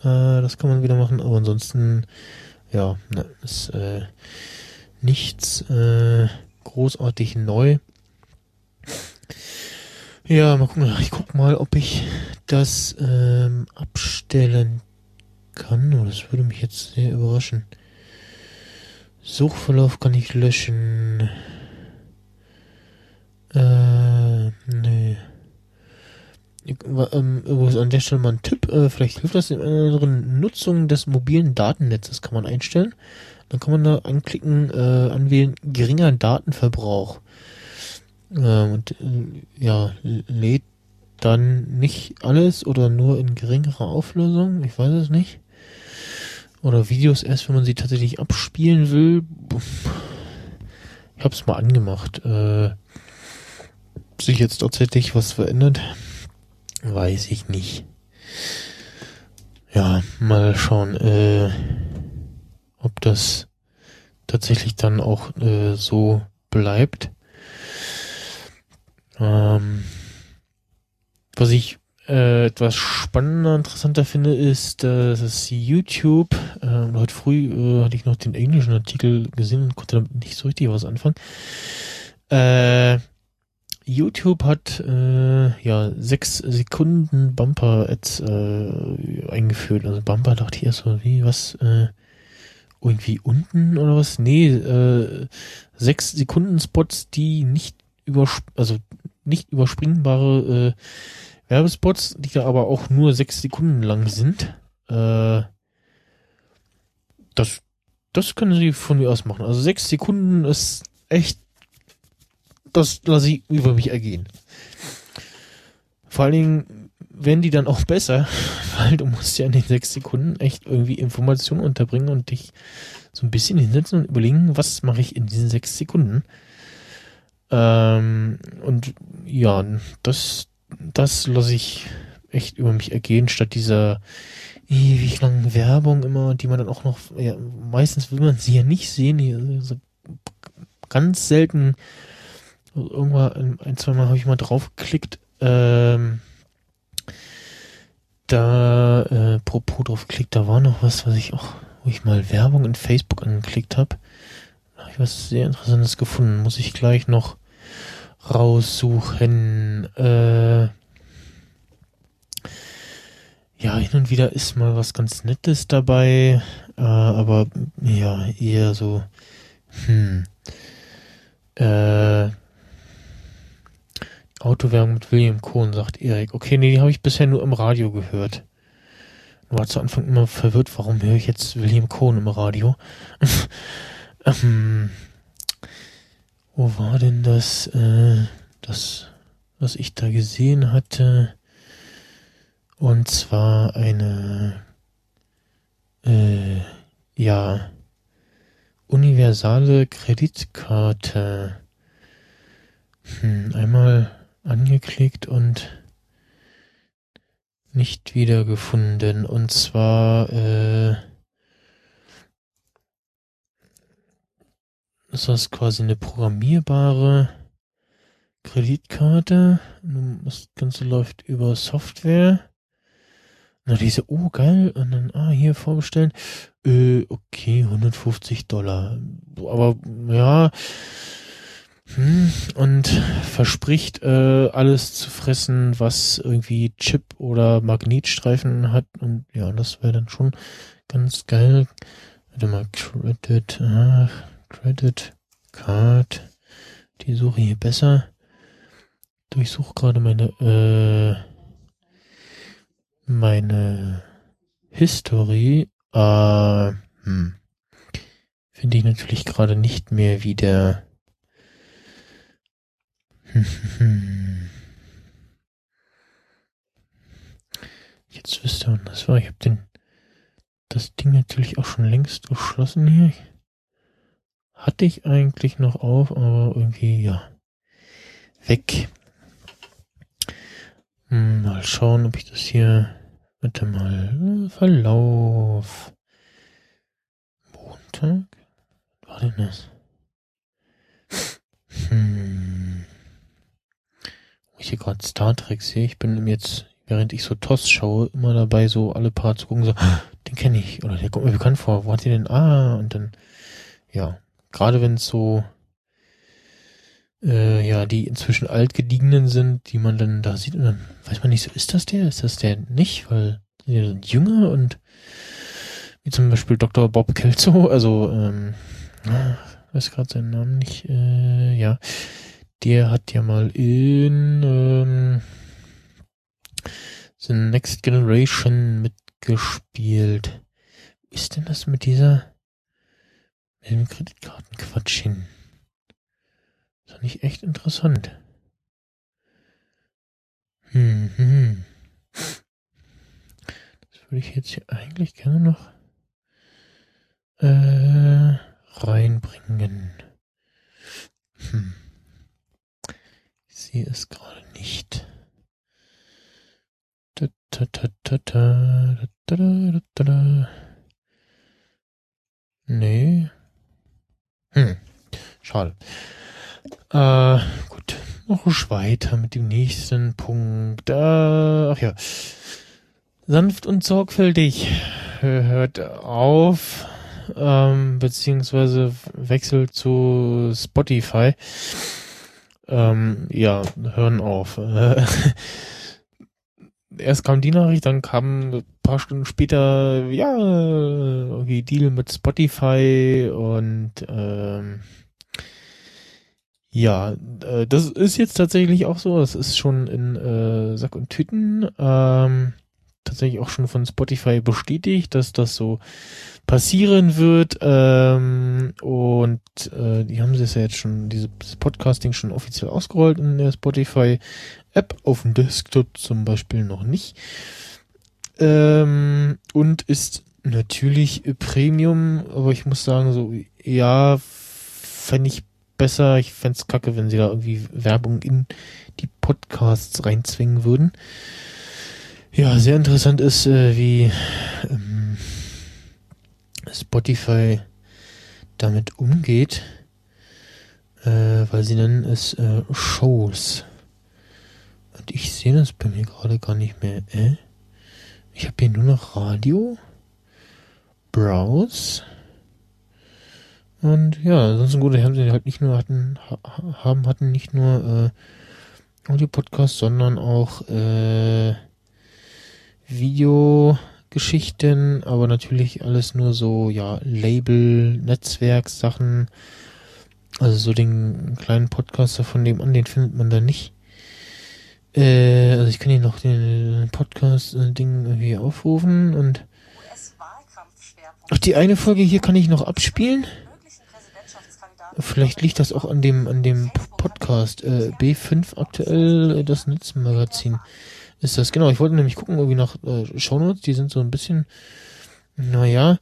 Äh, das kann man wieder machen, aber ansonsten ja, ne, ist äh, nichts äh, großartig neu. Ja, mal gucken. Ich guck mal, ob ich das ähm, abstellen kann. Oh, das würde mich jetzt sehr überraschen. Suchverlauf kann ich löschen. Äh, nee. ähm, an der Stelle mal ein Tipp, äh, vielleicht hilft das in einer Nutzung des mobilen Datennetzes, kann man einstellen. Dann kann man da anklicken, äh, anwählen, geringer Datenverbrauch. Äh, und äh, ja, lädt dann nicht alles oder nur in geringerer Auflösung, ich weiß es nicht. Oder Videos erst, wenn man sie tatsächlich abspielen will. Ich hab's mal angemacht. Äh, sich jetzt tatsächlich was verändert, weiß ich nicht. Ja, mal schauen, äh, ob das tatsächlich dann auch äh, so bleibt. Ähm, was ich äh, etwas spannender, interessanter finde, ist, dass es YouTube, äh, heute früh äh, hatte ich noch den englischen Artikel gesehen und konnte damit nicht so richtig was anfangen. Äh, YouTube hat äh, ja sechs Sekunden Bumper-Ads äh, eingeführt. Also Bumper dachte ich erst so, wie, was, äh, irgendwie unten oder was? Nee, äh, sechs Sekunden Spots, die nicht übersp also nicht überspringbare äh, Werbespots, die da aber auch nur sechs Sekunden lang sind. Äh, das, das können sie von mir aus machen. Also sechs Sekunden ist echt, das lasse ich über mich ergehen. Vor allen Dingen werden die dann auch besser, weil du musst ja in den sechs Sekunden echt irgendwie Informationen unterbringen und dich so ein bisschen hinsetzen und überlegen, was mache ich in diesen sechs Sekunden. Ähm, und ja, das, das lasse ich echt über mich ergehen, statt dieser ewig langen Werbung immer, die man dann auch noch, ja, meistens will man sie ja nicht sehen, hier, so ganz selten, irgendwann ein, zwei Mal habe ich mal draufgeklickt, ähm, da, äh, propos drauf geklickt, da war noch was, was ich auch, wo ich mal Werbung in Facebook angeklickt habe. Da habe ich was sehr Interessantes gefunden. Muss ich gleich noch raussuchen. Äh, ja, hin und wieder ist mal was ganz Nettes dabei, äh, aber ja, eher so, hm, äh, Autowerbung mit William Cohn, sagt Erik. Okay, nee, die habe ich bisher nur im Radio gehört. War zu Anfang immer verwirrt, warum höre ich jetzt William Cohn im Radio? ähm, wo war denn das, äh, das, was ich da gesehen hatte? Und zwar eine, äh, ja, universale Kreditkarte. Hm, einmal angeklickt und nicht wiedergefunden. Und zwar äh, ist das quasi eine programmierbare Kreditkarte. Das Ganze läuft über Software. Na, diese, oh geil, und dann, ah, hier vorbestellen. Äh, okay, 150 Dollar. Aber ja, hm, und verspricht äh, alles zu fressen, was irgendwie Chip oder Magnetstreifen hat. Und ja, das wäre dann schon ganz geil. Warte mal, Credit, ach, Credit Card. Die suche ich hier besser. Durchsuche gerade meine, äh, meine History. Äh, hm. Finde ich natürlich gerade nicht mehr wieder. Jetzt wisst ihr, wann das war. Ich habe den das Ding natürlich auch schon längst geschlossen hier. Hatte ich eigentlich noch auf, aber irgendwie, ja, weg. Hm, mal schauen, ob ich das hier, warte mal, Verlauf. Montag? Was war denn das? Hm ich hier gerade Star Trek sehe, ich bin jetzt, während ich so TOS schaue, immer dabei, so alle paar zu gucken, so, den kenne ich, oder der kommt mir bekannt vor, wo hat die denn, ah, und dann, ja, gerade wenn es so, äh, ja, die inzwischen altgediegenen sind, die man dann da sieht, und dann weiß man nicht so, ist das der, ist das der nicht, weil die sind jünger und wie zum Beispiel Dr. Bob Kelso, also, ähm, ah, weiß gerade seinen Namen nicht, äh, ja, der hat ja mal in ähm, The Next Generation mitgespielt. Ist denn das mit dieser, mit dem Kreditkartenquatschen? Das fand ich echt interessant. Hm, hm, hm. Das würde ich jetzt hier eigentlich gerne noch äh, reinbringen. Hm. Ich sehe es gerade nicht. Da, da, da, da, da, da, da, da, da. Nee. Hm. Schade. Äh, gut. Noch weiter mit dem nächsten Punkt. Äh, ach ja. Sanft und sorgfältig hört auf, ähm, beziehungsweise wechselt zu Spotify. Ähm, ja, hören auf. erst kam die Nachricht, dann kam paar Stunden später, ja, irgendwie Deal mit Spotify und ähm, ja, äh, das ist jetzt tatsächlich auch so. Das ist schon in äh, Sack und Tüten ähm, tatsächlich auch schon von Spotify bestätigt, dass das so passieren wird. Ähm, und äh, die haben es ja jetzt schon, dieses Podcasting schon offiziell ausgerollt in der Spotify App, auf dem Desktop zum Beispiel noch nicht. Ähm, und ist natürlich Premium, aber ich muss sagen, so, ja, fände ich besser. Ich fände es kacke, wenn sie da irgendwie Werbung in die Podcasts reinzwingen würden. Ja, sehr interessant ist, äh, wie ähm, Spotify damit umgeht, äh, weil sie nennen es äh, Shows. Und ich sehe das bei mir gerade gar nicht mehr. Äh? Ich habe hier nur noch Radio, Browse und ja, ansonsten gut, haben sie halt nicht nur hatten haben hatten nicht nur äh, Audio-Podcast, sondern auch äh, Videogeschichten, aber natürlich alles nur so ja Label, Netzwerkssachen. Also so den kleinen Podcaster von dem an, den findet man da nicht. Äh, also ich kann hier noch den Podcast-Ding irgendwie aufrufen und Ach, die eine Folge hier kann ich noch abspielen. Vielleicht liegt das auch an dem an dem Podcast äh, B5 aktuell äh, das Netzmagazin ist das genau. Ich wollte nämlich gucken irgendwie nach äh, Shownotes. Die sind so ein bisschen naja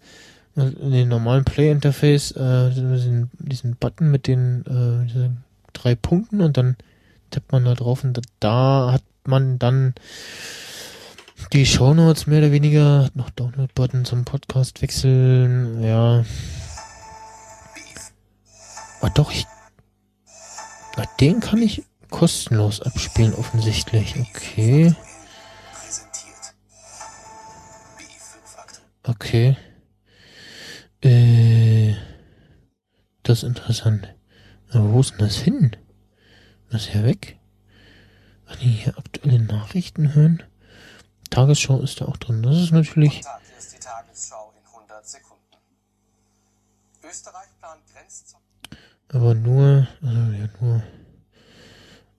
in den normalen Play Interface äh, diesen, diesen Button mit den äh, drei Punkten und dann tippt man da drauf und da hat man dann die Shownotes mehr oder weniger, noch Download-Button zum Podcast wechseln, ja. Ah doch, ich. Na, den kann ich kostenlos abspielen, offensichtlich. Okay. Okay. Äh. Das ist interessant. Wo ist denn das hin? Ist ja weg. Ach nee, hier aktuelle Nachrichten hören. Tagesschau ist da auch drin. Das ist natürlich. Ist die Tagesschau in 100 Sekunden. Österreich plant Aber nur, also ja, nur.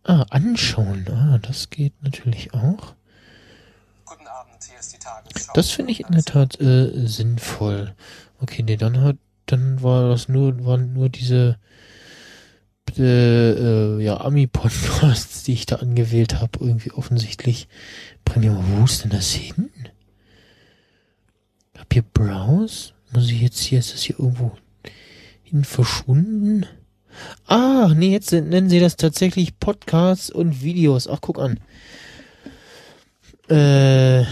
Ah, anschauen. Ah, das geht natürlich auch. Das finde ich in der Tat äh, sinnvoll. Okay, nee, dann hat, dann war das nur, waren nur diese äh, ja, Ami-Podcasts, die ich da angewählt habe, irgendwie offensichtlich. Premium, wo ist denn das hin? Hab hier Browse? Muss ich jetzt hier, ist das hier irgendwo hin verschwunden? Ah, nee, jetzt nennen sie das tatsächlich Podcasts und Videos. Ach, guck an. Äh,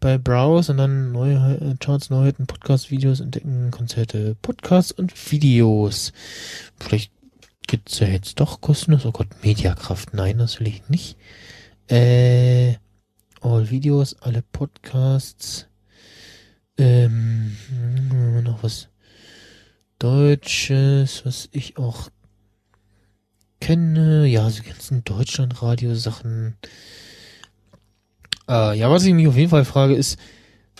bei Browse und dann neue äh, Charts, Neuheiten, Podcasts, Videos, Entdecken, Konzerte, Podcasts und Videos. Vielleicht gibt's ja jetzt doch kostenlos. Oh Gott, Mediakraft. Nein, das will ich nicht. Äh, all Videos, alle Podcasts. Ähm, noch was Deutsches, was ich auch kenne. Ja, so ganzen Deutschland-Radio-Sachen. Äh, ja, was ich mich auf jeden Fall frage, ist,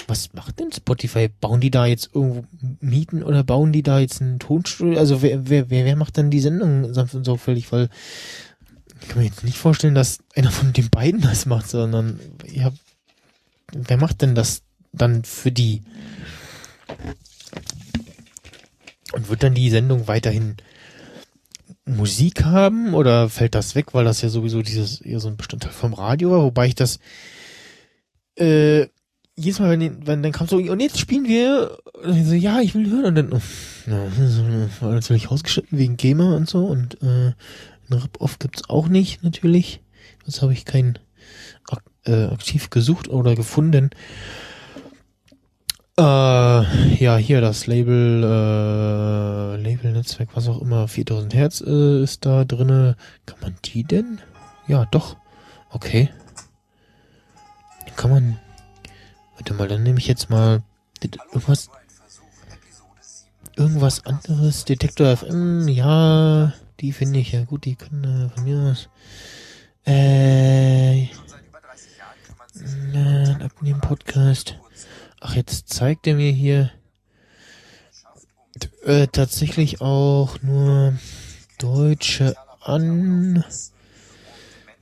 was macht denn Spotify? Bauen die da jetzt irgendwo Mieten oder bauen die da jetzt ein Tonstudio? Also wer, wer, wer, wer macht dann die Sendung sanft und sorgfältig? Weil ich kann mir jetzt nicht vorstellen, dass einer von den beiden das macht, sondern ja, wer macht denn das dann für die? Und wird dann die Sendung weiterhin Musik haben oder fällt das weg, weil das ja sowieso dieses eher so ein Bestandteil vom Radio war, wobei ich das äh, jedes Mal, wenn, die, wenn dann kam so, und jetzt spielen wir, und ich so, ja, ich will hören, und dann, ja, war natürlich ausgeschnitten wegen GEMA und so, und äh, ein Rip-Off gibt's auch nicht, natürlich. Das habe ich kein äh, aktiv gesucht oder gefunden. Äh, ja, hier das Label, äh, Label-Netzwerk, was auch immer, 4000 Hertz äh, ist da drinne. Kann man die denn? Ja, doch. Okay. Kann man. Warte mal, dann nehme ich jetzt mal irgendwas. Irgendwas anderes. Detektor FM, ja, die finde ich ja gut, die können äh, von mir aus. Äh. Abnehmen Podcast. Ach, jetzt zeigt er mir hier äh, tatsächlich auch nur Deutsche an.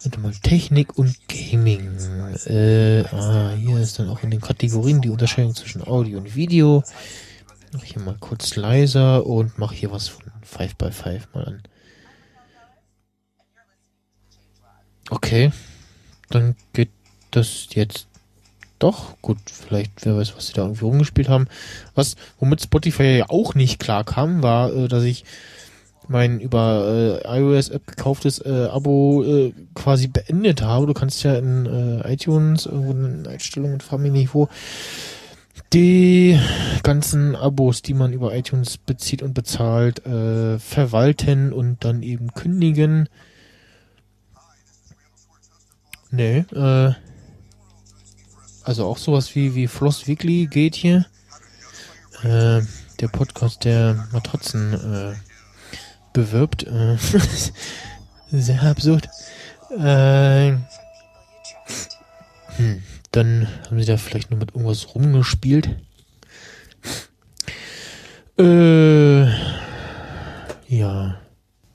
Warte mal, Technik und Gaming. Äh, ah, hier ist dann auch in den Kategorien die Unterscheidung zwischen Audio und Video. Mach hier mal kurz leiser und mach hier was von 5x5 mal an. Okay, dann geht das jetzt doch, gut, vielleicht, wer weiß, was sie da irgendwie rumgespielt haben. Was, womit Spotify ja auch nicht klar kam, war, äh, dass ich mein über äh, iOS-App gekauftes äh, Abo äh, quasi beendet habe. Du kannst ja in äh, iTunes irgendwo in Einstellungen, frag mich nicht wo, die ganzen Abos, die man über iTunes bezieht und bezahlt, äh, verwalten und dann eben kündigen. Nee, äh, also auch sowas wie, wie Floss Weekly geht hier. Äh, der Podcast, der Matratzen äh, bewirbt. Äh, sehr absurd. Äh, hm, dann haben sie da vielleicht nur mit irgendwas rumgespielt. Äh, ja.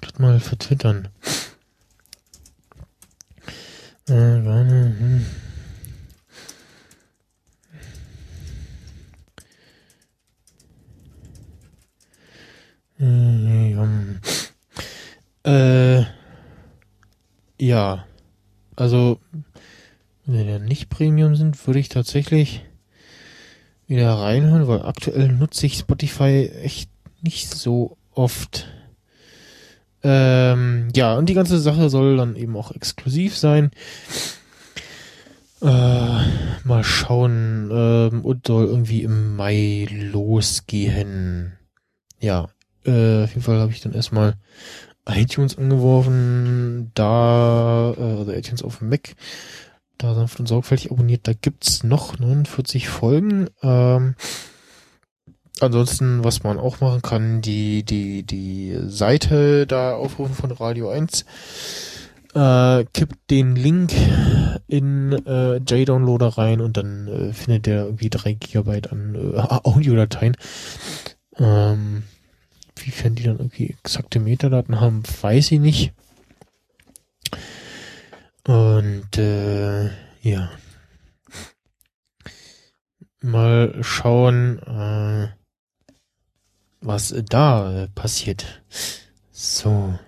Das mal vertwittern. Äh, hm. Äh, ja, also wenn wir nicht Premium sind, würde ich tatsächlich wieder reinhören, weil aktuell nutze ich Spotify echt nicht so oft. Ähm, ja, und die ganze Sache soll dann eben auch exklusiv sein. Äh, mal schauen, ähm, und soll irgendwie im Mai losgehen. Ja, äh, auf jeden Fall habe ich dann erstmal iTunes angeworfen, da, äh, also iTunes auf dem Mac, da sanft und sorgfältig abonniert, da gibt's noch 49 Folgen. Ähm, ansonsten, was man auch machen kann, die, die, die Seite da aufrufen von Radio 1, äh, kippt den Link in äh, JDownloader rein und dann äh, findet der irgendwie drei Gigabyte an äh, Audiodateien. Ähm, Inwiefern die dann irgendwie exakte Metadaten haben, weiß ich nicht. Und äh, ja. Mal schauen, äh, was da äh, passiert. So.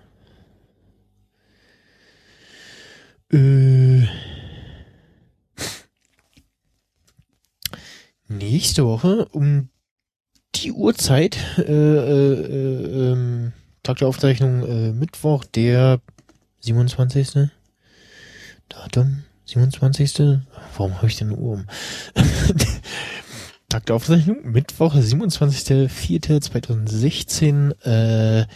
Äh, nächste Woche um die Uhrzeit, äh, äh, äh, Tag der Aufzeichnung, äh, Mittwoch, der 27. Datum, 27. Warum habe ich denn eine Uhr um? Tag der Aufzeichnung, Mittwoch, 27.04.2016, äh,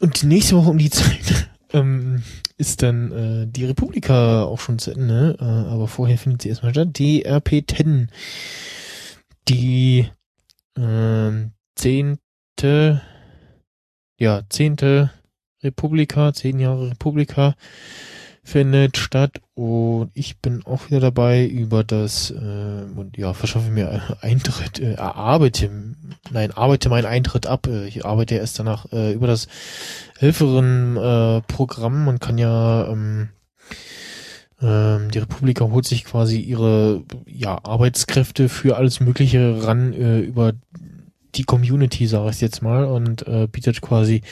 und nächste Woche um die Zeit ähm, ist dann äh, die Republika auch schon zu Ende, äh, aber vorher findet sie erstmal statt. Die RP10 die äh, zehnte, ja, zehnte Republika, zehn Jahre Republika findet statt und ich bin auch wieder dabei über das äh, und ja verschaffe mir Eintritt, äh, arbeite, nein arbeite meinen Eintritt ab. Äh, ich arbeite erst danach äh, über das Helferin äh, Programm. Man kann ja ähm, Ähm, die Republika holt sich quasi ihre ja, Arbeitskräfte für alles Mögliche ran äh, über die Community, sage ich jetzt mal, und äh, bietet quasi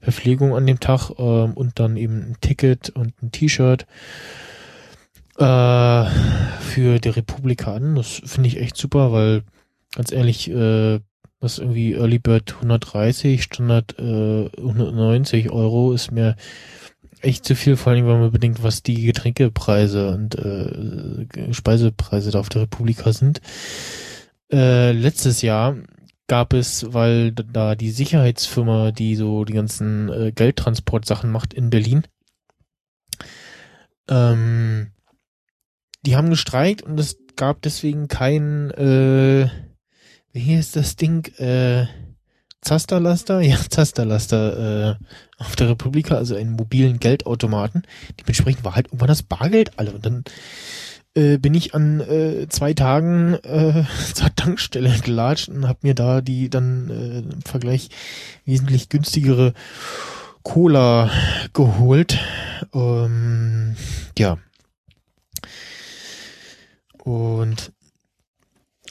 Verpflegung an dem Tag äh, und dann eben ein Ticket und ein T-Shirt äh, für die Republika an. Das finde ich echt super, weil ganz ehrlich, äh, was irgendwie Early Bird 130, Standard äh, 190 Euro ist mir echt zu viel, vor allem wenn man bedenkt, was die Getränkepreise und äh, Speisepreise da auf der Republika sind. Äh, letztes Jahr gab es, weil da die Sicherheitsfirma, die so die ganzen äh, Geldtransportsachen macht in Berlin, ähm, die haben gestreikt und es gab deswegen kein, äh, wie ist das Ding, äh, Zasterlaster, ja, Zasterlaster äh, auf der Republika, also einen mobilen Geldautomaten. Dementsprechend war halt irgendwann das Bargeld alle. Und dann äh, bin ich an äh, zwei Tagen äh, zur Tankstelle gelatscht und habe mir da die dann äh, im Vergleich wesentlich günstigere Cola geholt. Ähm, ja. Und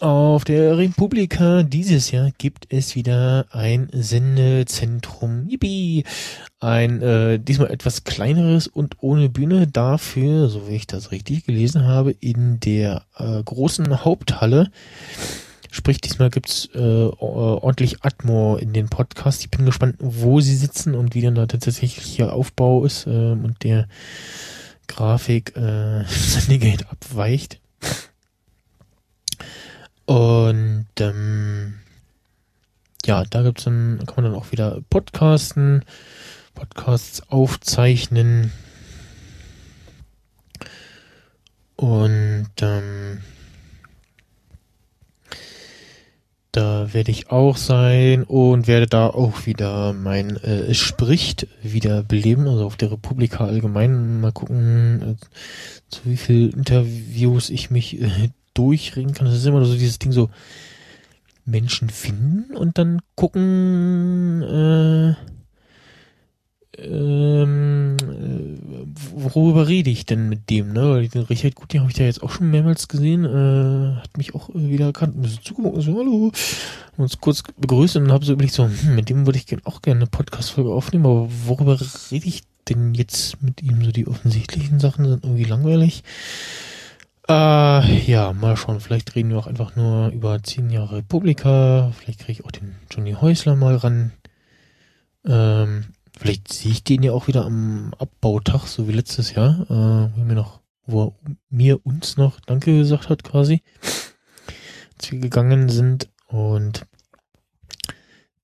auf der Republika dieses Jahr gibt es wieder ein Sendezentrum. Yippie! Ein äh, diesmal etwas kleineres und ohne Bühne. Dafür, so wie ich das richtig gelesen habe, in der äh, großen Haupthalle. Sprich, diesmal gibt's äh, ordentlich Atmo in den Podcast. Ich bin gespannt, wo sie sitzen und wie dann da tatsächlich der Aufbau ist äh, und der Grafik äh, Sendegate abweicht. Und ähm, ja, da gibt's dann, kann man dann auch wieder podcasten, Podcasts aufzeichnen. Und ähm, da werde ich auch sein und werde da auch wieder mein äh, Spricht wieder beleben, also auf der Republika allgemein. Mal gucken, äh, zu wie viel Interviews ich mich äh, durchringen kann. Das ist immer so dieses Ding so Menschen finden und dann gucken, äh, ähm, äh, worüber rede ich denn mit dem, ne? Weil den Richard Gut, den habe ich ja jetzt auch schon mehrmals gesehen, äh, hat mich auch wieder erkannt, ein bisschen zugeguckt, so, hallo, uns kurz begrüßt und habe so überlegt, so, hm, mit dem würde ich auch gerne eine Podcast-Folge aufnehmen, aber worüber rede ich denn jetzt mit ihm? So die offensichtlichen Sachen sind irgendwie langweilig. Äh, ja, mal schauen. Vielleicht reden wir auch einfach nur über zehn Jahre Republika. Vielleicht kriege ich auch den Johnny Häusler mal ran. Ähm, vielleicht sehe ich den ja auch wieder am Abbautag, so wie letztes Jahr, äh, wo mir noch, wo er mir uns noch Danke gesagt hat, quasi, als wir gegangen sind. Und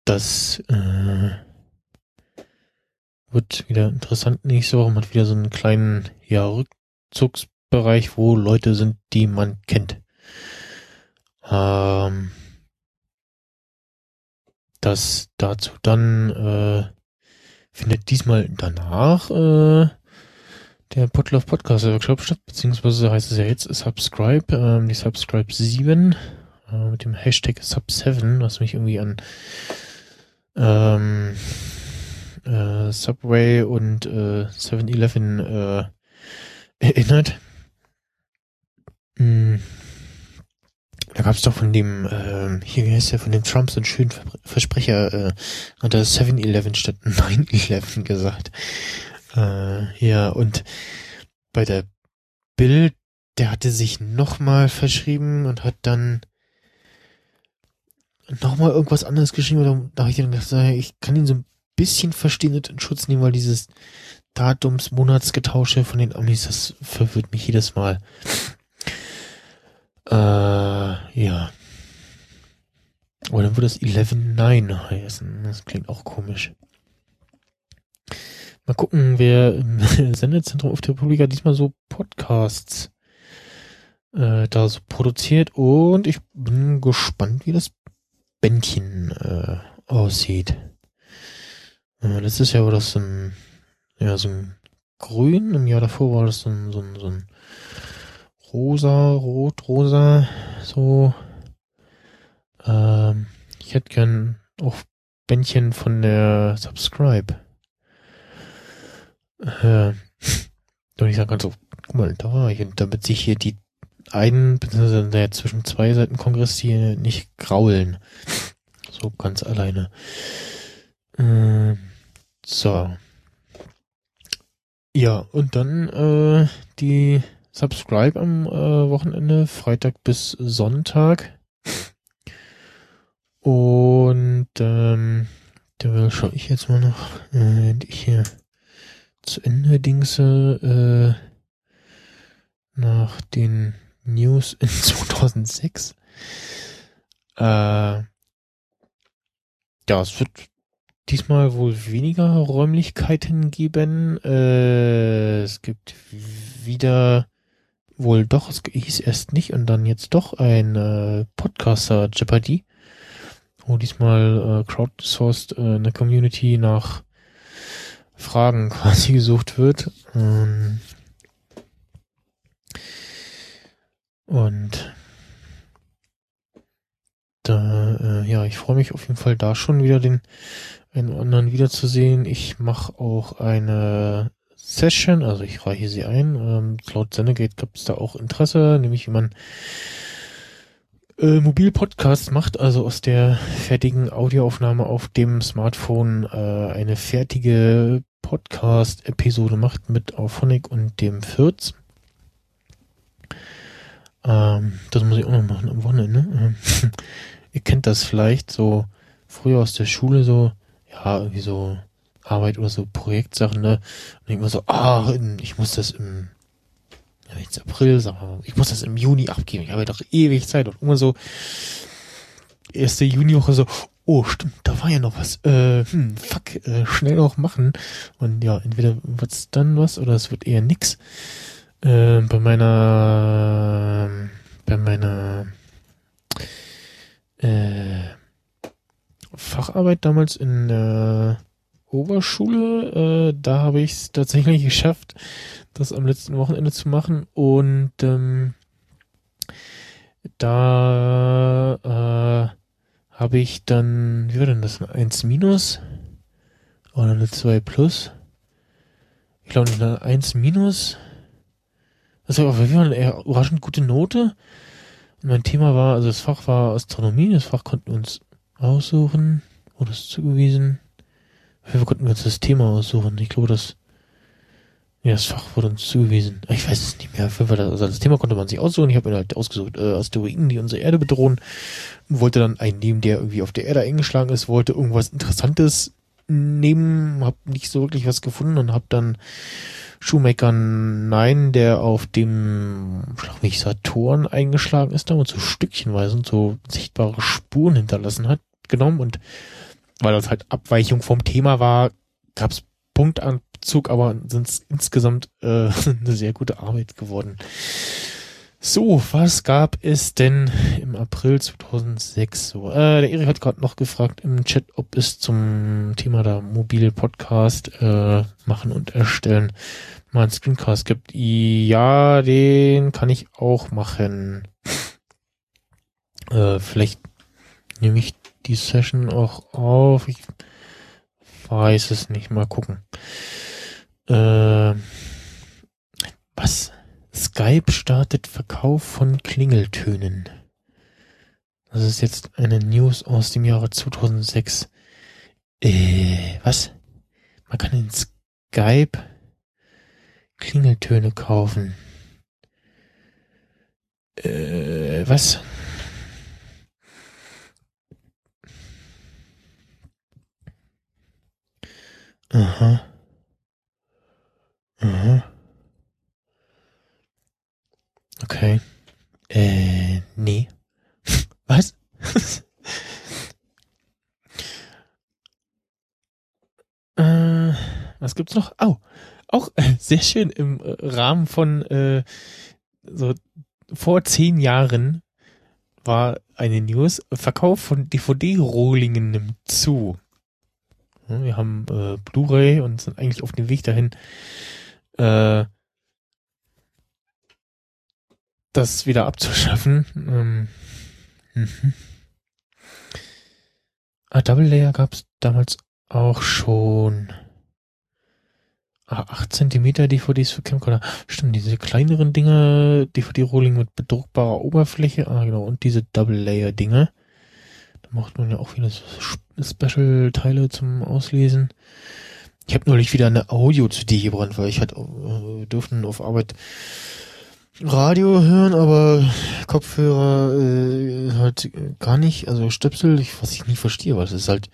das äh, wird wieder interessant nächste Woche. Man hat wieder so einen kleinen ja, Rückzugs Bereich, wo Leute sind, die man kennt. Ähm, das dazu dann äh, findet diesmal danach äh, der Podlove Podcast Workshop statt, beziehungsweise heißt es ja jetzt Subscribe, ähm, die Subscribe 7 äh, mit dem Hashtag Sub7, was mich irgendwie an ähm, äh, Subway und äh, 7-Eleven äh, erinnert. Hm. Da gab es doch von dem, äh, hier heißt ja von dem Trump so einen schönen Versprecher, äh, hat er 7-Eleven statt 9-11 gesagt. Äh, ja, und bei der Bild, der hatte sich nochmal verschrieben und hat dann nochmal irgendwas anderes geschrieben. Oder da habe ich dann gedacht, ich kann ihn so ein bisschen verstehen und in Schutz nehmen, weil dieses Datums, Monatsgetausche von den Amis, das verwirrt mich jedes Mal. Äh, ja. Oder dann würde es 11.9 heißen. Das klingt auch komisch. Mal gucken, wer im Sendezentrum auf der Republika diesmal so Podcasts äh, da so produziert. Und ich bin gespannt, wie das Bändchen äh, aussieht. Äh, letztes Jahr war das so ein, ja, so ein Grün. Im Jahr davor war das so ein, so ein, so ein rosa, rot, rosa, so. Ähm, ich hätte gern auch Bändchen von der Subscribe. Äh, doch ich sagen kann, so Guck mal, da war ich. Und damit sich hier die einen, beziehungsweise der zwischen zwei Seiten Kongress hier nicht graulen. So ganz alleine. Ähm, so. Ja, und dann äh, die Subscribe am äh, Wochenende, Freitag bis Sonntag. Und ähm, da schaue ich jetzt mal noch, äh, hier zu Ende dingse, äh, nach den News in 2006. Äh, ja, es wird diesmal wohl weniger Räumlichkeiten geben. Äh, es gibt wieder wohl doch, es hieß erst nicht und dann jetzt doch ein äh, Podcaster Jeopardy, wo diesmal äh, crowdsourced äh, eine Community nach Fragen quasi gesucht wird. Ähm, und da, äh, ja, ich freue mich auf jeden Fall da schon wieder den einen anderen wiederzusehen. Ich mache auch eine Session, also ich reiche sie ein. Ähm, laut Sendegate gibt es da auch Interesse, nämlich wie man äh, Mobil-Podcast macht, also aus der fertigen Audioaufnahme auf dem Smartphone äh, eine fertige Podcast-Episode macht mit Auphonic und dem Fürz. Ähm, das muss ich auch noch machen am Wochenende. Ähm, ihr kennt das vielleicht so früher aus der Schule so, ja, irgendwie so Arbeit oder so Projektsachen, ne? Und ich immer so, ah, ich muss das im ja, jetzt April, sagen wir mal, ich muss das im Juni abgeben. Ich habe ja doch ewig Zeit. Und immer so, erste Juniwoche so, oh, stimmt, da war ja noch was. Äh, hm, fuck, äh, schnell noch machen. Und ja, entweder wird's dann was oder es wird eher nix. Äh, bei meiner, bei meiner, äh, Facharbeit damals in der Oberschule, äh, da habe ich es tatsächlich geschafft, das am letzten Wochenende zu machen und ähm, da äh, habe ich dann, wie war denn das, eine 1 minus oder eine 2 plus? Ich glaube eine 1 minus. Das war auf jeden Fall eine eher überraschend gute Note. Und mein Thema war, also das Fach war Astronomie, das Fach konnten wir uns aussuchen, wurde es zugewiesen. Fall konnten wir uns das Thema aussuchen. Ich glaube, das ja, das Fach wurde uns zugewiesen. Ich weiß es nicht mehr. Also das Thema konnte man sich aussuchen. Ich habe mir halt ausgesucht, äh, Asteroiden, die unsere Erde bedrohen. Wollte dann einen nehmen, der irgendwie auf der Erde eingeschlagen ist, wollte irgendwas Interessantes nehmen, hab nicht so wirklich was gefunden und hab dann Shoemaker 9, der auf dem schlag mich, Saturn eingeschlagen ist, damals so stückchenweise und so sichtbare Spuren hinterlassen hat, genommen und weil das halt Abweichung vom Thema war, gab's Punktabzug, aber sind insgesamt äh, eine sehr gute Arbeit geworden. So, was gab es denn im April 2006 so? Äh, der Erik hat gerade noch gefragt im Chat, ob es zum Thema der mobile Podcast äh, machen und erstellen mal einen Screencast gibt. Ja, den kann ich auch machen. Äh, vielleicht nehme ich die Session auch auf. Ich weiß es nicht. Mal gucken. Äh, was? Skype startet Verkauf von Klingeltönen. Das ist jetzt eine News aus dem Jahre 2006. Äh, was? Man kann in Skype Klingeltöne kaufen. Äh, was? Aha. Aha. Okay. Äh, nee. Was? äh, was gibt's noch? Oh, auch äh, sehr schön im äh, Rahmen von äh, so vor zehn Jahren war eine News, Verkauf von DVD-Rohlingen nimmt zu. Wir haben äh, Blu-ray und sind eigentlich auf dem Weg dahin, äh, das wieder abzuschaffen. Ähm, mhm. Ah, Double Layer gab es damals auch schon. Ah, 8 cm DVDs für Camcorder. Stimmt, diese kleineren Dinger, DVD-Rolling mit bedruckbarer Oberfläche. Ah, genau. Und diese Double-Layer-Dinger. Da macht man ja auch viele Special-Teile zum Auslesen. Ich habe neulich wieder eine Audio-CD gebrannt, weil ich halt äh, dürfen auf Arbeit Radio hören, aber Kopfhörer äh, halt gar nicht, also Stöpsel, ich, was ich nie verstehe, es ist halt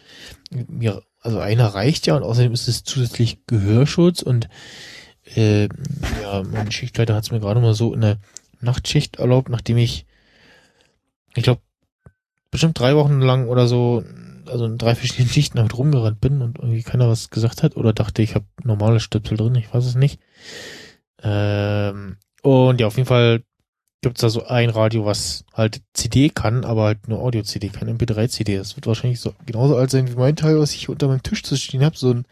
mir, also einer reicht ja und außerdem ist es zusätzlich Gehörschutz und äh, ja, mein Schichtleiter hat es mir gerade mal so in der Nachtschicht erlaubt, nachdem ich, ich glaube, bestimmt drei Wochen lang oder so, also in drei verschiedenen Schichten damit rumgerannt bin und irgendwie keiner was gesagt hat oder dachte, ich habe normale Stöpsel drin, ich weiß es nicht. Ähm, und ja, auf jeden Fall gibt's da so ein Radio, was halt CD kann, aber halt nur Audio-CD, kein MP3-CD. Das wird wahrscheinlich so genauso alt sein wie mein Teil, was ich unter meinem Tisch zu stehen habe. So ein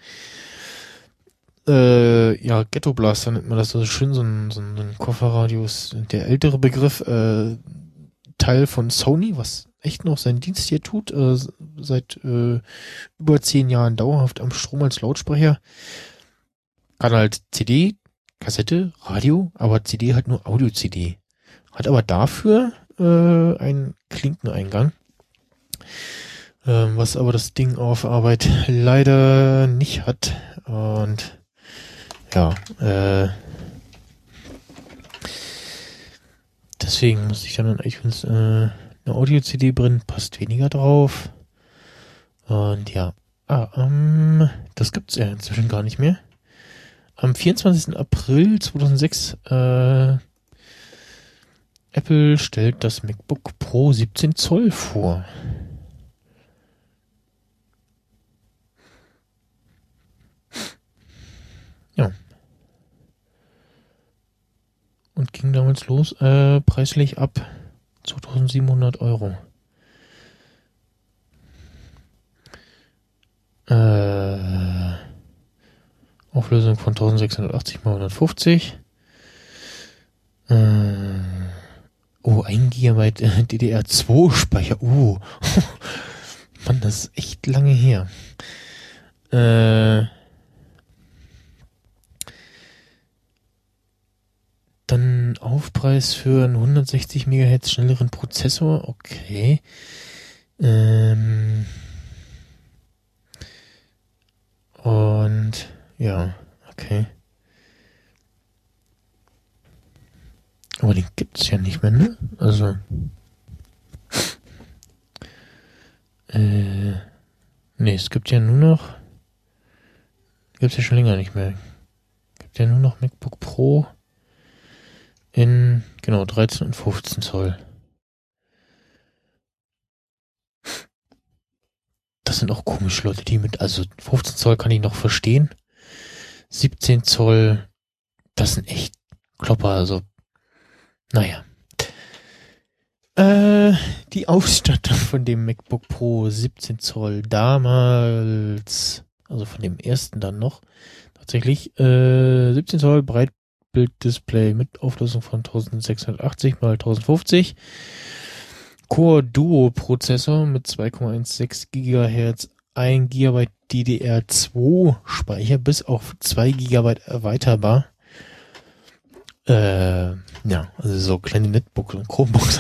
äh, ja, Ghetto Blaster nennt man das so schön, so ein, so ein Kofferradio ist der ältere Begriff, äh, Teil von Sony, was echt noch seinen Dienst hier tut, äh, seit äh, über zehn Jahren dauerhaft am Strom als Lautsprecher. Kann halt CD, Kassette, Radio, aber CD halt nur Audio-CD. Hat aber dafür äh, einen Klinkeneingang. Ähm, was aber das Ding auf Arbeit leider nicht hat. Und ja, äh, deswegen muss ich dann iTunes äh, eine Audio-CD brennen, passt weniger drauf. Und ja, ah, ähm, das gibt's ja inzwischen gar nicht mehr. Am 24. April 2006 äh, Apple stellt das MacBook Pro 17 Zoll vor. Ja. Und ging damals los, äh, preislich ab 2700 Euro. Äh, Auflösung von 1680 mal 150. Äh, oh, 1 GB DDR2 Speicher. Uh. Mann, das ist echt lange her. Äh, Aufpreis für einen 160 MHz schnelleren Prozessor. Okay. Ähm, und ja, okay. Aber den gibt's ja nicht mehr, ne? Also. Äh. Nee, es gibt ja nur noch. Gibt's ja schon länger nicht mehr. Gibt ja nur noch MacBook Pro in, genau, 13 und 15 Zoll. Das sind auch komische Leute, die mit, also 15 Zoll kann ich noch verstehen. 17 Zoll, das sind echt Klopper, also, naja. Äh, die Ausstattung von dem MacBook Pro 17 Zoll damals, also von dem ersten dann noch, tatsächlich, äh, 17 Zoll Breitbilddisplay mit Auflösung von 1680 mal 1050. Core Duo Prozessor mit 2,16 Gigahertz 1 GB DDR2 Speicher bis auf 2 GB erweiterbar. Äh, ja, also so kleine Netbooks und Chromebooks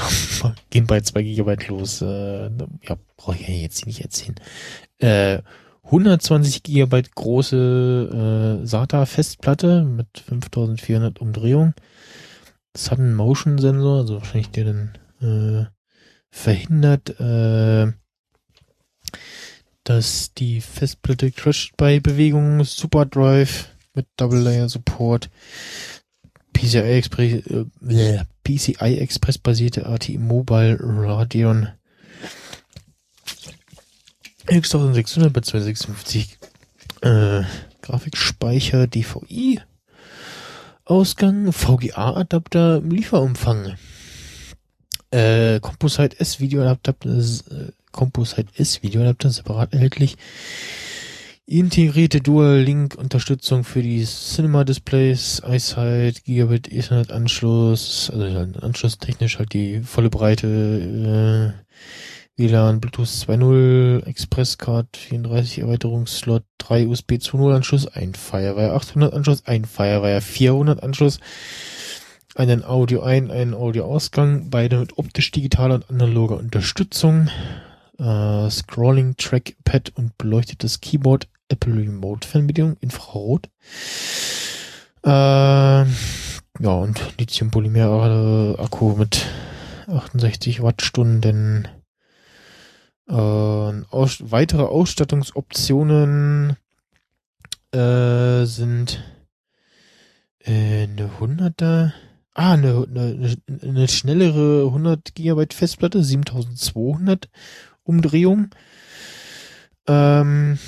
gehen bei 2 GB los. Äh, ja, brauche ich ja jetzt nicht erzählen. Äh, 120 GB große äh, SATA Festplatte mit 5400 Umdrehungen. Sudden Motion Sensor, also wahrscheinlich der dann äh, verhindert, äh, dass die Festplatte crasht bei Bewegungen, SuperDrive mit Double Layer Support, PCI Express, äh, PCI Express basierte ATI Mobile Radeon X1600 bei 256 äh, Grafikspeicher DVI Ausgang VGA Adapter im Lieferumfang äh, Composite S Videoadapter äh, Composite S Videoadapter separat erhältlich. Integrierte Dual-Link-Unterstützung für die Cinema-Displays, iSight, Gigabit Ethernet-Anschluss, also halt anschlusstechnisch halt die volle Breite, äh, WLAN, Bluetooth 2.0, Expresscard, 34 Erweiterungsslot, 3 USB 2.0 Anschluss, ein Firewire 800 Anschluss, ein Firewire 400 Anschluss, einen Audio ein, einen Audio Ausgang, beide mit optisch digitaler und analoger Unterstützung, äh, Scrolling Trackpad und beleuchtetes Keyboard, Apple Remote Fernbedienung, Infrarot. Äh, ja, und Lithium-Polymer Akku mit 68 Wattstunden äh, aus, weitere Ausstattungsoptionen äh, sind äh, eine 100er, ah, eine, eine, eine schnellere 100 GB Festplatte, 7200 Umdrehung, ähm,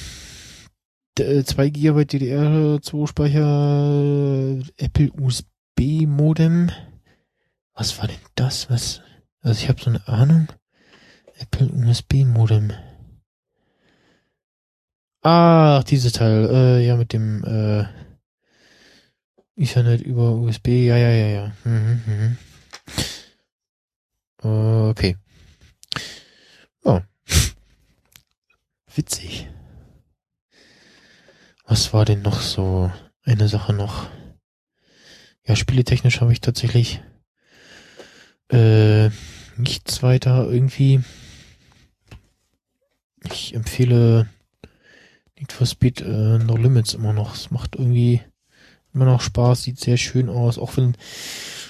2 GB DDR2 Speicher, Apple USB Modem. Was war denn das? Was? Also ich habe so eine Ahnung. Apple USB-Modem. Ach, dieses Teil, äh, ja, mit dem, äh, Ethernet über USB, ja, ja, ja, ja. Mhm, mhm. Okay. Oh. Witzig. Was war denn noch so eine Sache noch? Ja, spieletechnisch habe ich tatsächlich äh, nichts weiter irgendwie. Ich empfehle Need for Speed äh, No Limits immer noch. Es macht irgendwie immer noch Spaß, sieht sehr schön aus, auch wenn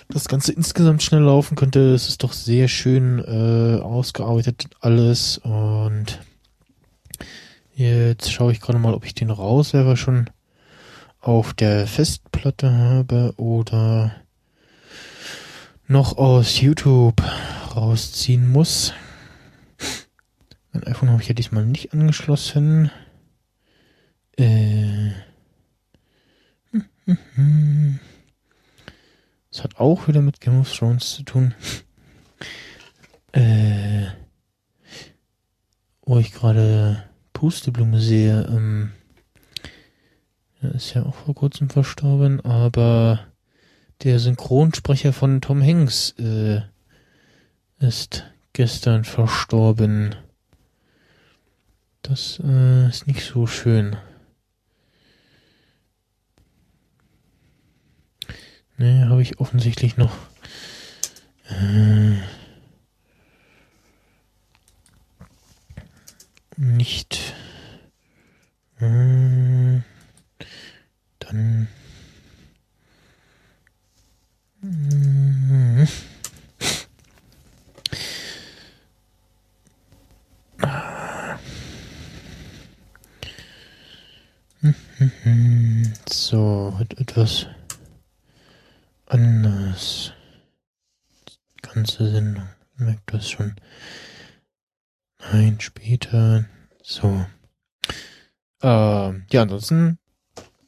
das Ganze insgesamt schnell laufen könnte. Es ist doch sehr schön äh, ausgearbeitet alles und jetzt schaue ich gerade mal, ob ich den Rauswerfer schon auf der Festplatte habe oder noch aus YouTube rausziehen muss. Mein iPhone habe ich ja diesmal nicht angeschlossen. Äh. Das hat auch wieder mit Game of Thrones zu tun. Äh. Wo ich gerade Pusteblume sehe. Ähm, er ist ja auch vor kurzem verstorben, aber der Synchronsprecher von Tom Hanks äh, ist gestern verstorben. Das äh, ist nicht so schön. Ne, habe ich offensichtlich noch. Äh, nicht. Äh, dann. Äh, So, etwas anders. Die ganze Sendung. Merkt das schon. Nein, später. So. Äh, ja, ansonsten,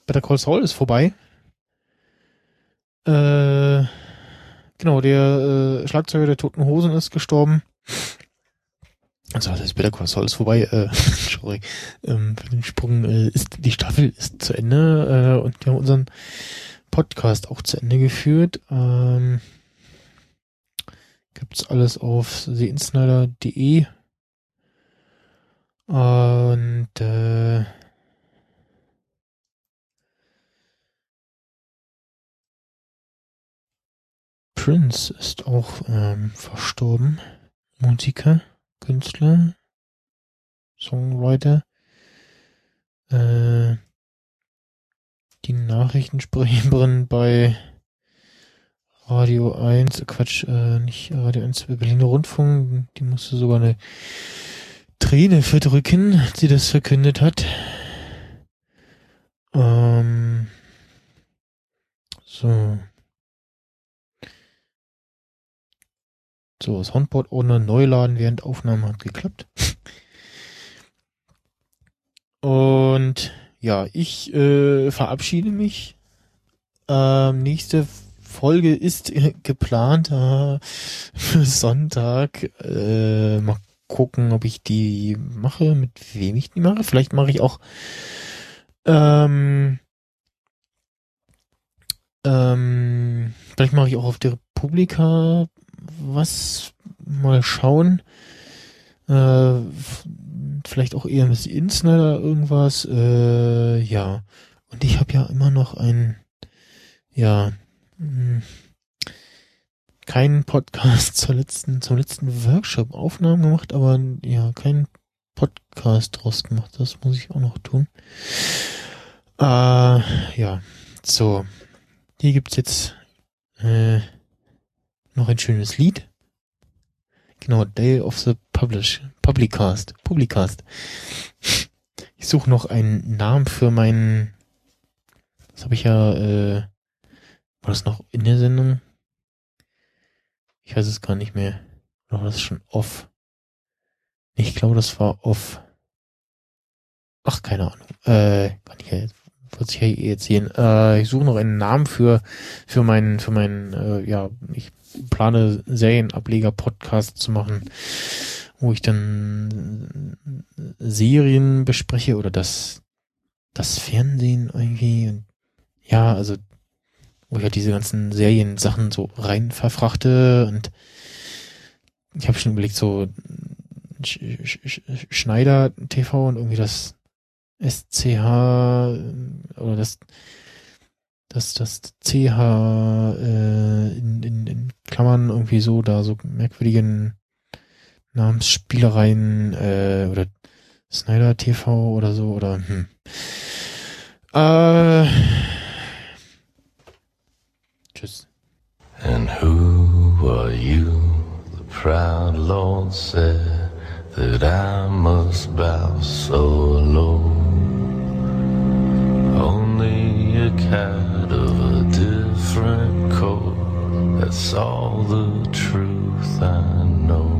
Better Call Saul ist vorbei. Äh, genau, der äh, Schlagzeuger der Toten Hosen ist gestorben. Also das ist Better Call Saul ist vorbei. Äh, sorry, ähm, für den Sprung äh, ist die Staffel ist zu Ende äh, und wir haben unseren Podcast auch zu Ende geführt. Ähm, gibt's alles auf theinsnider.de und äh, Prince ist auch ähm, verstorben. Musiker. Künstler, Songwriter, äh, die Nachrichtensprecherin bei Radio 1, Quatsch, äh, nicht Radio 1, Berliner Rundfunk, die musste sogar eine Träne verdrücken, als sie das verkündet hat. Ähm, so. So, Soundboard ohne Neuladen während Aufnahme hat geklappt. Und ja, ich äh, verabschiede mich. Ähm, nächste Folge ist geplant äh, für Sonntag. Äh, mal gucken, ob ich die mache, mit wem ich die mache. Vielleicht mache ich auch ähm, ähm, vielleicht mache ich auch auf der Republika was mal schauen. Äh, vielleicht auch eher Miss Insnider irgendwas. Äh, ja. Und ich habe ja immer noch ein, ja, mh, hm, keinen Podcast zur letzten, zum letzten Workshop Aufnahmen gemacht, aber ja, keinen Podcast draus gemacht. Das muss ich auch noch tun. Äh, ja, so. Hier gibt's jetzt äh, noch ein schönes Lied. Genau, Day of the Publish, Publicast, Publicast. Ich suche noch einen Namen für meinen, das habe ich ja, äh, war das noch in der Sendung? Ich weiß es gar nicht mehr. Oder war das schon off? Ich glaube, das war off. Ach, keine Ahnung. Äh, kann ich ja jetzt, wird sich ja eh erzählen. Äh, ich suche noch einen Namen für, für meinen, für meinen, äh, ja, ich plane Serienableger-Podcast zu machen, wo ich dann Serien bespreche oder das, das Fernsehen irgendwie. Ja, also wo ich halt diese ganzen Serien-Sachen so rein verfrachte und ich habe schon überlegt, so Sch Sch Schneider TV und irgendwie das SCH oder das das das CH äh, in, in, in Klammern irgendwie so da so merkwürdigen Namensspielereien äh, oder Snyder TV oder so oder hm. Äh, Tschüss. And who are you? The proud Lord said that I must bow so low. Only a cat of a different coat. That's all the truth I know.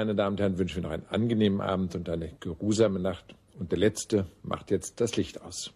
Meine Damen und Herren, wünschen wir noch einen angenehmen Abend und eine geruhsame Nacht. Und der Letzte macht jetzt das Licht aus.